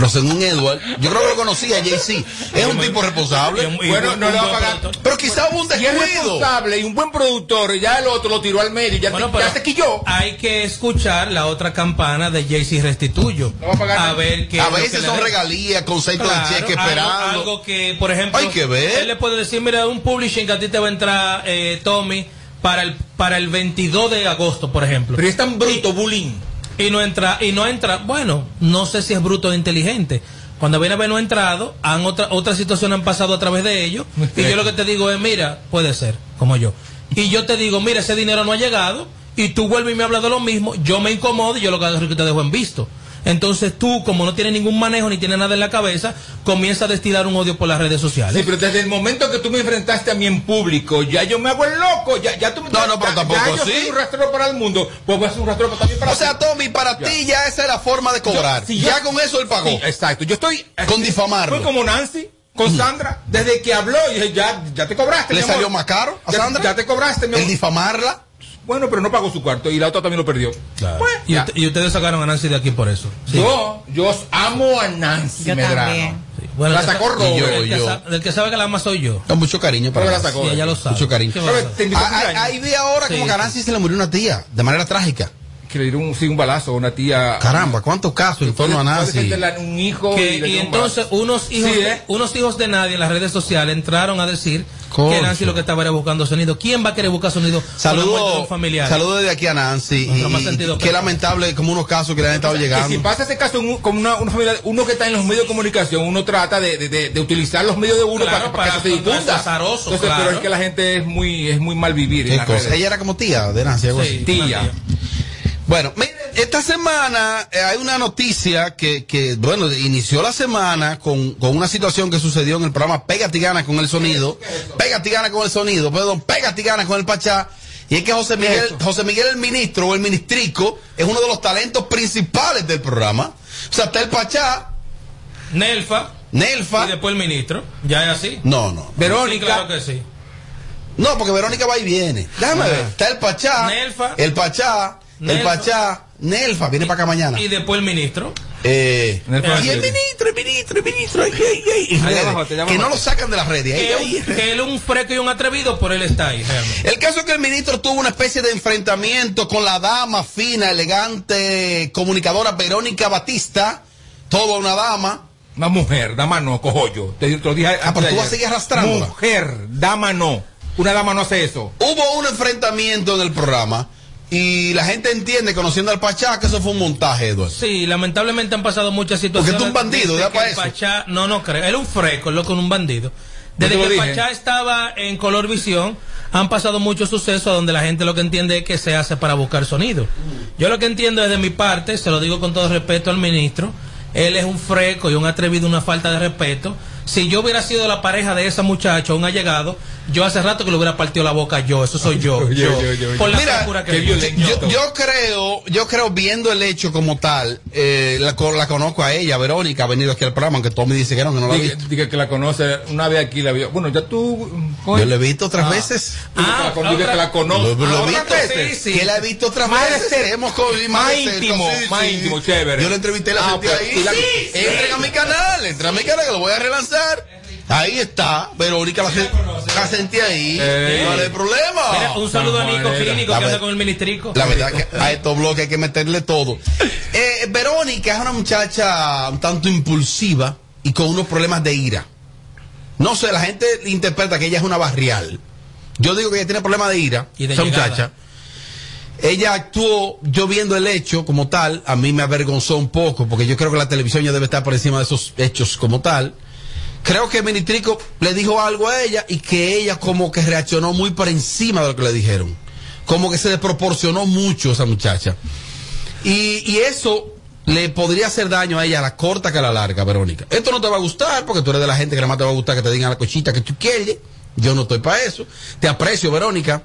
Pero según Edward, yo creo que lo conocía, Jay-Z. Es un tipo responsable. Bueno, no le va a pagar. Pero quizá hubo un Si es descuido. responsable y un buen productor, ya el otro lo tiró al medio, ya, Bueno, te, pero ya se quilló. Hay que escuchar la otra campana de Jay-Z Restituyo. a ver qué A veces que son regalías, conceptos Claro, de cheque algo- esperando. Algo, que, por ejemplo, Hay que ver. él le puede decir, mira, un publishing que a ti te va a entrar, eh, Tommy, para el, para el 22 de agosto, por ejemplo. Pero es tan bruto, bullying. Y no entra, y no entra, bueno, no sé si es bruto o inteligente. Cuando viene a ver no entrado, han otra, otras situaciones han pasado a través de ellos. Y yo lo que te digo es, mira, puede ser, como yo. Y yo te digo, mira, ese dinero no ha llegado, y tú vuelves y me hablas de lo mismo, yo me incomodo y yo lo que te dejo en visto. Entonces tú, como no tienes ningún manejo ni tienes nada en la cabeza, comienza a destilar un odio por las redes sociales. Sí, pero desde el momento que tú me enfrentaste a mí en público, ya yo me hago el loco, ya, ya tú me No, no, pero ya- tampoco ya yo así. soy un rastrero para el mundo, pues voy a ser un rastrero también para O sea. Tommy, para Ya. ti ya esa es la forma de cobrar. Yo- si ya yo- con eso él pagó. Sí, exacto. Yo estoy. Con difamarlo. Fue como Nancy, con Sandra. Desde que habló, y dije, ya, ya te cobraste. ¿Le mi amor. salió más caro a Ya- Sandra? Ya, te cobraste, mi El amor. difamarla. Bueno, pero no pagó su cuarto y la otra también lo perdió. Pues, y, ya. usted- y ustedes sacaron a Nancy de aquí por eso. Sí. Yo, yo amo a Nancy Yo Medrano. también. Sí. Bueno, la el que sacó sa- Robert. yo, el que yo. sa- del que sabe que la ama soy yo. Con mucho cariño para Pero la sacó. Sí, ella lo sabe. Mucho cariño. Ah, ah, cumpleaños. Ahí vi ahora como que a Nancy se le murió una tía, de manera trágica. Que le dieron un, sí, un balazo a una tía. Caramba, cuántos casos en torno a Nancy. un hijo Que- y, le y un entonces unos hijos, Sí, ¿eh? unos hijos de nadie en las redes sociales entraron a decir. Que Nancy lo que estaba era buscando sonido. ¿Quién va a querer buscar sonido? la Saludos un familiar? saludos desde aquí a Nancy. Y, sentido qué lamentable como unos casos que le han estado llegando. si pasa ese caso un- con una, una familia, uno que está en los medios de comunicación, uno trata de, de- de- de utilizar los medios de uno Claro, para, para para que se difunda. azaroso, Entonces, claro. Pero es que la gente es muy, es muy mal vivir. en redes. Ella era como tía de Nancy, algo Sí, así. Tía. tía. Bueno, miren, esta semana eh, hay una noticia que, que, bueno, inició la semana con, con una situación que sucedió en el programa Pégate y Gana con el sonido. Pégate y Gana con el sonido, perdón, Pégate y Gana con el Pachá. Y es que José Miguel, José Miguel el ministro o el ministrico es uno de los talentos principales del programa. O sea, está el Pachá, Nelfa Nelfa. y después el ministro. Ya es así. No, no. Sí, Verónica. claro que sí. No, porque Verónica va y viene. Déjame Ah. ver. Está el Pachá. Nelfa. El Pachá. El Nelfa. Pachá. Nelfa. Viene para acá mañana. Y después el ministro. Eh, Nelfa y el ministro, el ministro, el ministro. ay, ay, ay, redes, abajo, allá que abajo. no lo sacan de las redes. ay, Que, ay, un- que él es un fresco y un atrevido, por él está ahí. realmente. El caso es que el ministro tuvo una especie de enfrentamiento con la dama fina, elegante, comunicadora Verónica Batista. Toda una dama. Una mujer, dama no, cojo yo. Te, te lo dije Ah, pero tú vas a seguir arrastrándola. Mujer, dama no. Una dama no hace eso. Hubo un enfrentamiento en el programa. Y la gente entiende, conociendo al Pachá, que eso fue un montaje, Eduardo. Sí, lamentablemente han pasado muchas situaciones. Porque tú un bandido, desde ya para el eso. Pachá, no, no creo. Él es un fresco, loco, un bandido. Desde que. Pachá estaba en Color Visión, han pasado muchos sucesos donde la gente lo que entiende es que se hace para buscar sonido. Yo lo que entiendo es de mi parte, se lo digo con todo respeto al ministro, él es un fresco y un atrevido, una falta de respeto. Si yo hubiera sido la pareja de esa muchacha, un allegado, yo hace rato que le hubiera partido la boca yo, eso soy yo. [LAUGHS] Yo, yo, yo, por la Mira, que. Yo, yo creo, yo creo viendo el hecho como tal, eh, la, la conozco a ella, Verónica, ha venido aquí al programa, aunque Tommy dice que no, que no la Diga, visto. diga que la conoce, una vez aquí la vio. Bueno, ya tú. Yo la he visto otras Ah. veces. Diga que la con- diga otra- que la conoce. Lo, lo he Ah, visto, otras veces. sí, sí. que la he visto otras Más veces. cerca. Hemos Más cerca, íntimo, sí, más sí. íntimo, chévere. Yo la entrevisté la Ah, sentí pues, ahí. la- Entren a mi canal, entren a mi canal que lo voy a relanzar. Ahí está, Verónica la, sen- la sentí ahí. Eh. No hay problema. Mira, un saludo a Nico. Clínico La que anda con el ministrico. La verdad que a estos bloques hay que meterle todo. [LAUGHS] Eh, Verónica es una muchacha un tanto impulsiva y con unos problemas de ira. No sé, la gente interpreta que ella es una barrial. Yo digo que ella tiene problemas de ira, Y de esa llegada. muchacha. Ella actuó, yo viendo el hecho como tal, a mí me avergonzó un poco, porque yo creo que la televisión ya debe estar por encima de esos hechos como tal. Creo que el ministrico le dijo algo a ella y que ella como que reaccionó muy por encima de lo que le dijeron. Como que se desproporcionó mucho esa muchacha. Y, y eso le podría hacer daño a ella a la corta que a la larga, Verónica. Esto no te va a gustar porque tú eres de la gente que nada más te va a gustar que te digan la cochita que tú quieres. Yo no estoy para eso. Te aprecio, Verónica.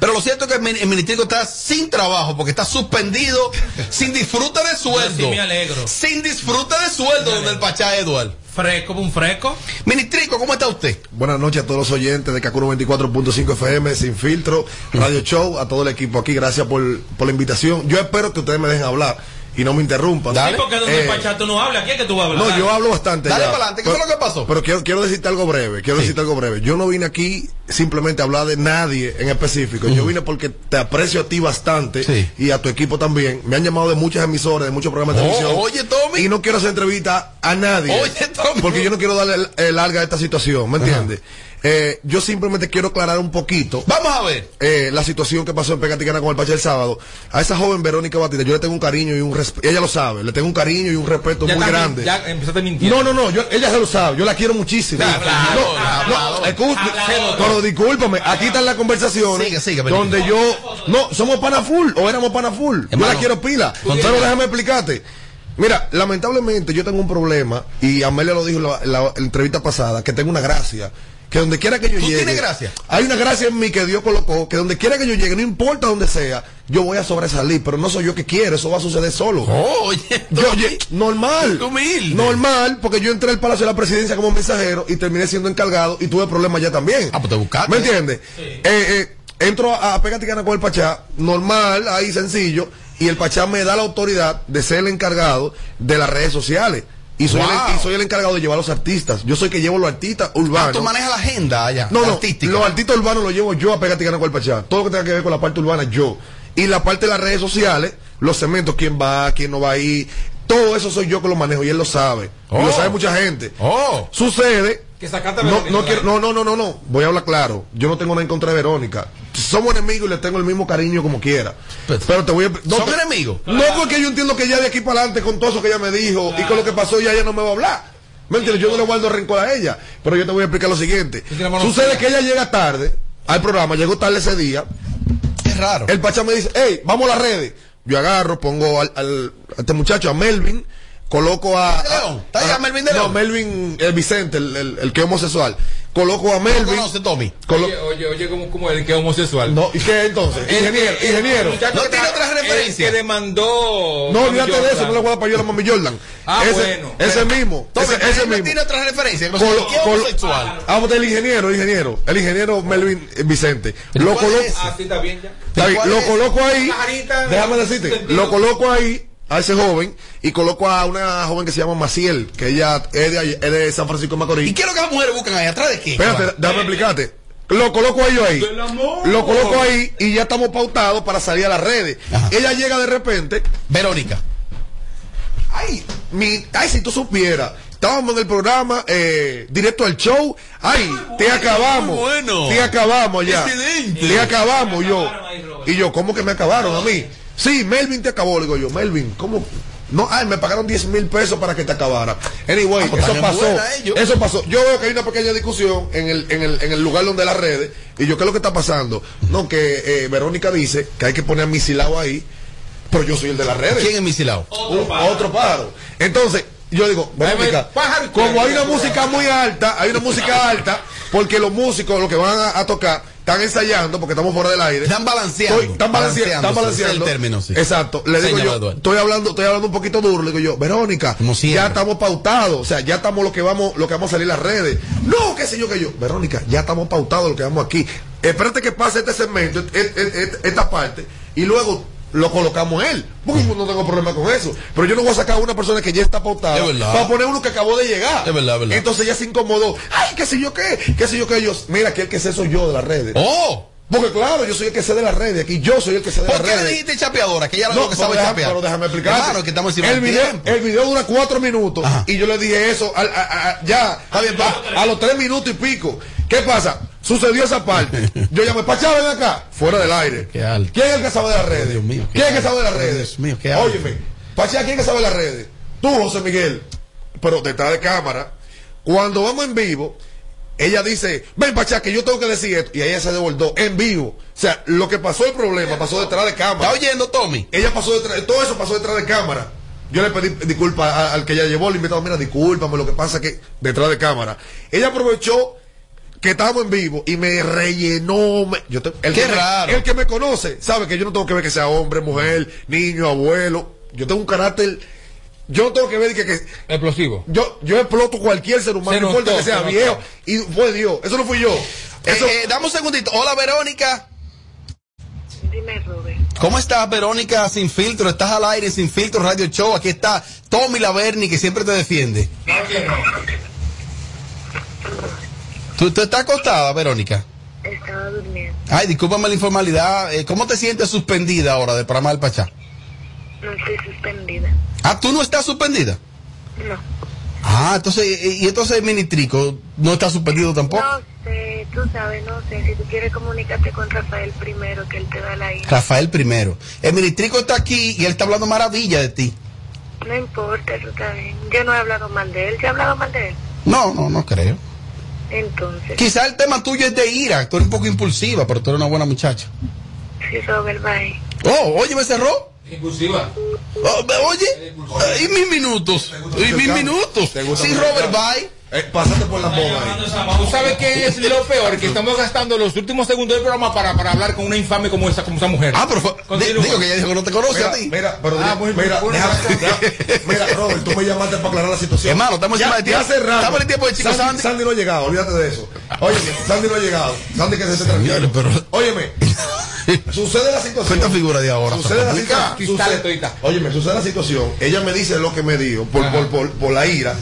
Pero lo cierto es que el, min- el ministerico está sin trabajo porque está suspendido, sin disfrute de [LAUGHS] sueldo. sí me alegro. Sin disfrute de sueldo donde el Pachá Eduard. Fresco, un fresco. Ministrico, ¿cómo está usted? Buenas noches a todos los oyentes de Kakuro 24.5 FM, Sin Filtro, Radio Show, a todo el equipo aquí. Gracias por, por la invitación. Yo espero que ustedes me dejen hablar y no me interrumpan. Sí, porque donde Eh, Pachato no habla, aquí es que tú vas a hablar. no, yo hablo bastante. Dale para adelante, ¿qué Pero- fue lo que pasó? Pero quiero, quiero decirte algo breve, quiero decirte algo breve. Yo no vine aquí simplemente a hablar de nadie en específico. Yo vine porque te aprecio a ti bastante y a tu equipo también. Me han llamado de muchas emisoras, de muchos programas de Oh, televisión. oye, Tommy. Y no quiero hacer entrevista a nadie. Oye, Tommy. Porque yo no quiero darle el- el larga a esta situación, ¿me entiendes? Eh, yo simplemente quiero aclarar un poquito. Vamos a ver. eh, la situación que pasó en Pegaticana con el Pacha el sábado. A esa joven Verónica Batista, yo le tengo un cariño y un respeto. Ella lo sabe, le tengo un cariño y un respeto Ya muy también- grande. Ya empezaste mintiendo. No, no, no, yo, ella se lo sabe, yo la quiero muchísimo. Claro, no, no, pero discúlpame, aquí están las conversaciones Sigue, sigue, donde yo, no, somos pana full, o éramos pana full, yo la quiero pila, pero déjame explicarte. Mira, lamentablemente yo tengo un problema, y Amelia lo dijo en la, en la entrevista pasada, que tengo una gracia, que donde quiera que yo ¿Tú llegue. tienes gracia? Hay una gracia en mí que Dios colocó, que donde quiera que yo llegue, no importa donde sea, yo voy a sobresalir, pero no soy yo que quiero, eso va a suceder solo. oye, Yo, oye, normal. Normal, porque yo entré al Palacio de la Presidencia como mensajero y terminé siendo encargado y tuve problemas ya también. Ah, pues te buscaste. ¿Me entiendes? Eh, eh, entro a, a Pégate Gana con el Pachá, normal, ahí sencillo, y el Pachá me da la autoridad de ser el encargado de las redes sociales. Y soy, Wow. el, y soy el encargado de llevar a los artistas. Yo soy el que llevo los artistas urbanos. Ah, tú manejas la agenda allá. No, no, artística. los artistas urbanos los llevo yo a Pégate y Gana con el Pachá. Todo lo que tenga que ver con la parte urbana, yo. Y la parte de las redes sociales, los segmentos, quién va, quién no va ahí, todo eso soy yo que lo manejo y él lo sabe. Y Oh. lo sabe mucha gente. Oh. Sucede. Que a No, Verónica, no, quiero- no, no, no, no, no. Voy a hablar claro. Yo no tengo nada en contra de Verónica. Somos enemigos y le tengo el mismo cariño como quiera. Pero te voy a. No, ¿Son te- enemigos? No, porque yo entiendo que ya de aquí para adelante, con todo eso que ella me dijo y con lo que pasó, ya ella no me va a hablar. ¿Me entiendes? Yo no le guardo rencor a ella. Pero yo te voy a explicar lo siguiente. Sucede que ella llega tarde al programa, llegó tarde ese día. Es raro. El Pachá me dice, hey, vamos a las redes. Yo agarro, pongo al, al- a este muchacho, a Melvin, coloco a. ¿De León? ¿Está allá a- Melvin de No, León? Melvin, el Vicente, el, el- el que es homosexual. Coloco a Melvin. conoce, Tommy? colo- Oye, oye, oye, como, como el que es homosexual. no, ¿y qué entonces? El- ingeniero, el- ingeniero. el No tiene otra referencia. El que demandó. No, olvídate de eso, no le voy a dar payola a Mami Jordan. Ah, ese, bueno. Ese mismo. Tommy, ese, ese mismo. tiene otra referencia. ¿Qué colo- homosexual? Vamos del ingeniero, el ingeniero. El ingeniero Melvin eh, Vicente. Lo ¿Cuál coloco. es? Ah, sí, está bien ya. Está bien, ¿Cuál lo es? coloco ahí. Déjame decirte, lo coloco ahí a ese joven y coloco a una joven que se llama Maciel, que ella es de, es de San Francisco de Macorís. ¿Y qué es lo que las mujeres buscan ahí? ¿Atrás de qué? Espérate, déjame explicarte. Lo coloco a ellos ahí. Lo coloco ahí y ya estamos pautados para salir a las redes. Ella llega de repente. Verónica. Ay, mi, ay, si tú supieras. Estábamos en el programa, eh, directo al show. Ay, te acabamos. bueno. Te acabamos ya. Excelente. Te acabamos yo. Y yo, ¿cómo que me acabaron a mí? Sí, Melvin te acabó. Le digo yo, Melvin, ¿cómo? No, ay, me pagaron 10 mil pesos para que te acabara. Anyway, Ah, pues eso pasó. buena, ellos. Eso pasó. Yo veo que hay una pequeña discusión en el, en el, en el lugar donde las redes. Y yo, ¿qué es lo que está pasando? No, que eh, Verónica dice que hay que poner a Misilao ahí. Pero yo soy el de las redes. ¿Quién es Misilao? Un- otro pájaro. Entonces, yo digo, Verónica, como hay una música muy alta, hay una música [LAUGHS] alta, porque los músicos, los que van a, a tocar, están ensayando, porque estamos fuera del aire. Están balanceando. Estoy- están balanceando. Están Balanceándose, ese es balanceando. el término, sí. Exacto. Le digo yo, estoy hablando, estoy hablando un poquito duro, le digo yo, Verónica, ya estamos pautados, o sea, ya estamos lo que vamos, lo que vamos a salir las redes. No, qué sé yo que yo, Verónica, ya estamos pautados lo que vamos aquí. Espérate que pase este segmento, et- et- et- esta parte, y luego lo colocamos él. Porque yo no tengo problema con eso. Pero yo no voy a sacar a una persona que ya está pautada para poner uno que acabó de llegar. Es verdad, verdad. Entonces ya se incomodó. Ay, qué sé yo qué, qué sé yo qué ellos. Mira, que el que sé soy yo de las redes. ¡Oh! Porque claro, yo soy el que sé de las redes. Aquí yo soy el que sé de ¿Por las qué le redes. dijiste chapeadora? Que ella era lo que sabe déjame- chapear. Pero déjame explicar. Hermano, que estamos encima el video, tiempo. el video dura cuatro minutos y yo le dije eso al- a, a- a- ya a, a los tres minutos y pico. ¿Qué pasa? Sucedió esa parte. Yo llamé, Pachá, ven acá. Fuera del aire. Qué alto. ¿Quién es el que sabe de las redes? Dios mío, ¿Quién es el que sabe de las Dios redes? mío, qué alto. Óyeme, Pachá, ¿quién es que sabe de las redes? Tú, José Miguel. Pero detrás de cámara. Cuando vamos en vivo, ella dice, ven Pachá, que yo tengo que decir esto. Y ella se devolvió en vivo. O sea, lo que pasó el problema pasó detrás de cámara. ¿Está oyendo, Tommy? Ella pasó detrás, todo eso pasó detrás de cámara. Yo le pedí disculpas al que ella llevó, el invitado, mira, discúlpame, lo que pasa es que detrás de cámara. Ella aprovechó que estábamos en vivo y me rellenó. me- yo te- el, Qué que me- raro. el que me conoce sabe que yo no tengo que ver que sea hombre, mujer, niño, abuelo. Yo tengo un carácter. Yo no tengo que ver que, que Explosivo. yo, yo exploto cualquier ser humano, Se no importa que sea se notó. viejo. Y fue Dios, eso no fui yo. Eso, Eh, eh, dame un segundito. Hola, Verónica. Dime, Robert. ¿Cómo estás, Verónica Sin Filtro? Estás al aire Sin Filtro Radio Show. Aquí está Tommy Laverni, que siempre te defiende. ¿Tú, tú estás acostada, Verónica? Estaba durmiendo. Ay, discúlpame la informalidad. Eh, ¿Cómo te sientes suspendida ahora de Parama del Pachá? No estoy suspendida. Ah, ¿tú no estás suspendida? No. Ah, entonces, y entonces el ministrico no está suspendido tampoco. No sé, tú sabes, no sé. Si tú quieres comunicarte con Rafael primero, que él te da la hija. Rafael primero. El ministrico está aquí y él está hablando maravilla de ti. No importa, está bien. Yo no he hablado mal de él. ¿Yo he hablado mal de él? No, no, no creo. Entonces, Quizá el tema tuyo es de ira. Tú eres un poco impulsiva, pero tú eres una buena muchacha. si Robert ahí. Oh, oye, me cerró. Impulsiva. Oh, oye, y mis minutos. Y mis minutos. Sí, Robert Bay. Eh, pásate por la boga ¿Tú sabes qué es lo peor? Que estamos gastando los últimos segundos del programa para, para hablar con una infame como esa, como esa mujer. Ah, pero fue- digo que ella dijo que no te conoce mira, a ti. Mira, pero Ah, mira, deja- [LAUGHS] mira, Robert, tú me llamaste para aclarar la situación. Hermano, estamos encima Ya- de ti. ya hace rato. Estamos en el tiempo de Chico Sandy. Sandy no ha llegado, olvídate de eso. Oye, Sandy no ha llegado. Sandy que se esté tranquilo. Óyeme, [LAUGHS] sucede la situación. Cuenta figura de ahora. Sucede la situación. Todita. Óyeme, sucede la situación. Ella me dice lo que me dijo por, por, por, por la ira.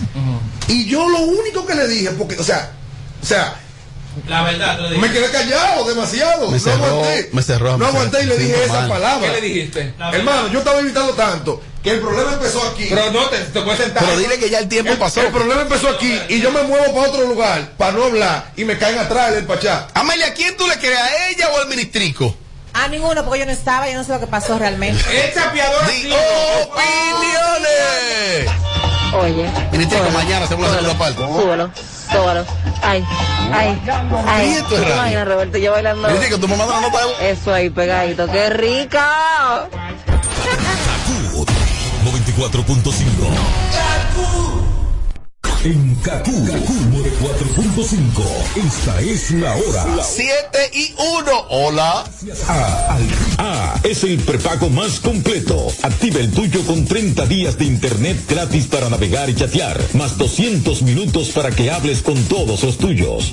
Y yo lo único que le dije, porque, o sea, o sea, La verdad, me quedé callado demasiado. Me no cerró- aguanté. me cerró, No me aguanté y le dije esa mal. palabra. ¿Qué le dijiste? Hermano, yo estaba evitando tanto que el problema empezó aquí. Pero no, te, te puedes sentar. Pero dile que ya el tiempo el, pasó. el problema empezó aquí y yo me muevo para otro lugar para no hablar y me caen atrás el pachá. Amelia, ¿a quién tú le crees? ¿A ella o al ministrico? A ninguno, porque yo no estaba, yo no sé lo que pasó realmente. Es chapeadora. Di sí. opiniones. Oye. Ministrico, mañana hacemos la segunda parte. Súbelo, súbelo. Ay, ay, ay. Y esto es ¿Te radio. imaginas, Roberto, yo bailando. Ministrico, tu mamá no nota de voz. Eso ahí pegadito. ¡Qué rica! 94.5. En Kaku, Kaku 4.5. Esta es la hora. 7 y 1. Hola. A, al- A es el prepago más completo. Activa el tuyo con 30 días de internet gratis para navegar y chatear, más 200 minutos para que hables con todos los tuyos.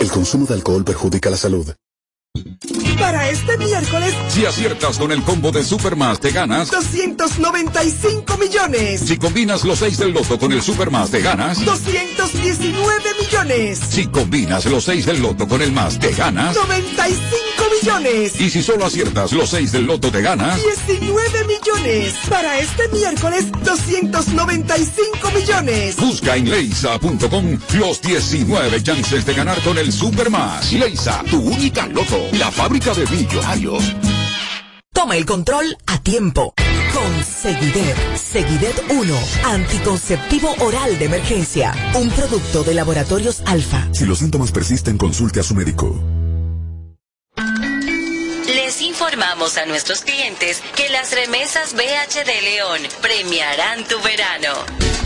El consumo de alcohol perjudica la salud. Para este miércoles, Si aciertas con el combo de Supermas, te ganas. 295 millones. Si combinas los 6 del loto con el Supermas, te ganas. 219 millones. Si combinas los 6 del loto con el más, te ganas. 95 millones. Y si solo aciertas los 6 del loto, te ganas. 19 millones. Para este miércoles, 295 millones. Busca en leisa.com los 19 chances de ganar con el Supermas. Leisa, tu única loto. La fábrica de millonarios. Toma el control a tiempo. Con Seguidet. Seguidet 1. Anticonceptivo oral de emergencia. Un producto de laboratorios alfa. Si los síntomas persisten, consulte a su médico. Les informamos a nuestros clientes que las remesas BH de León premiarán tu verano.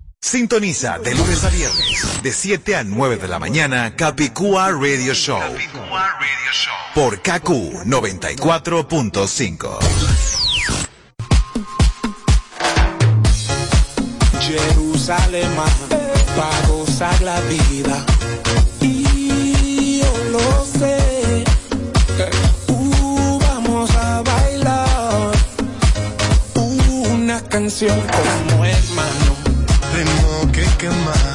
Sintoniza de lunes a viernes, de 7 a 9 de la mañana, Capicúa Radio Show. Por KQ 94.5. Jerusalén, para gozar la vida. Y yo lo sé. Uh, vamos a bailar una canción como hermano. Tengo que quemar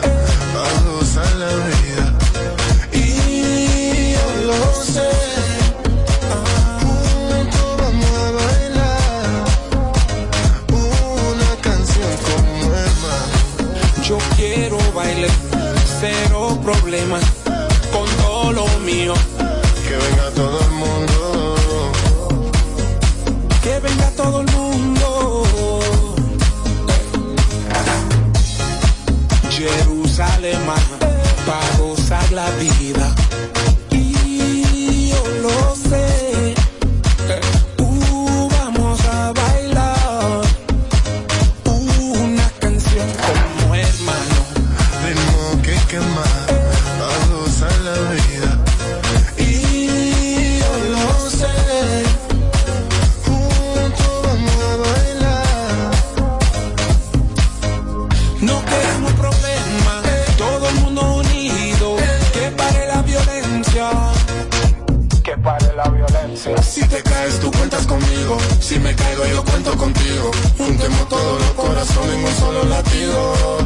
la vida. Corazones en un solo latido.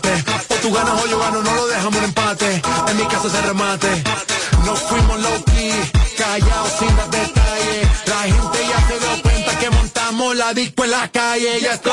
Pilates. O tú ganas o yo gano, no lo dejamos en empate. En mi casa se remate. Nos fuimos low key, callados sin dar detalles. La gente ya se dio cuenta que montamos la disco en la calle. Ya esto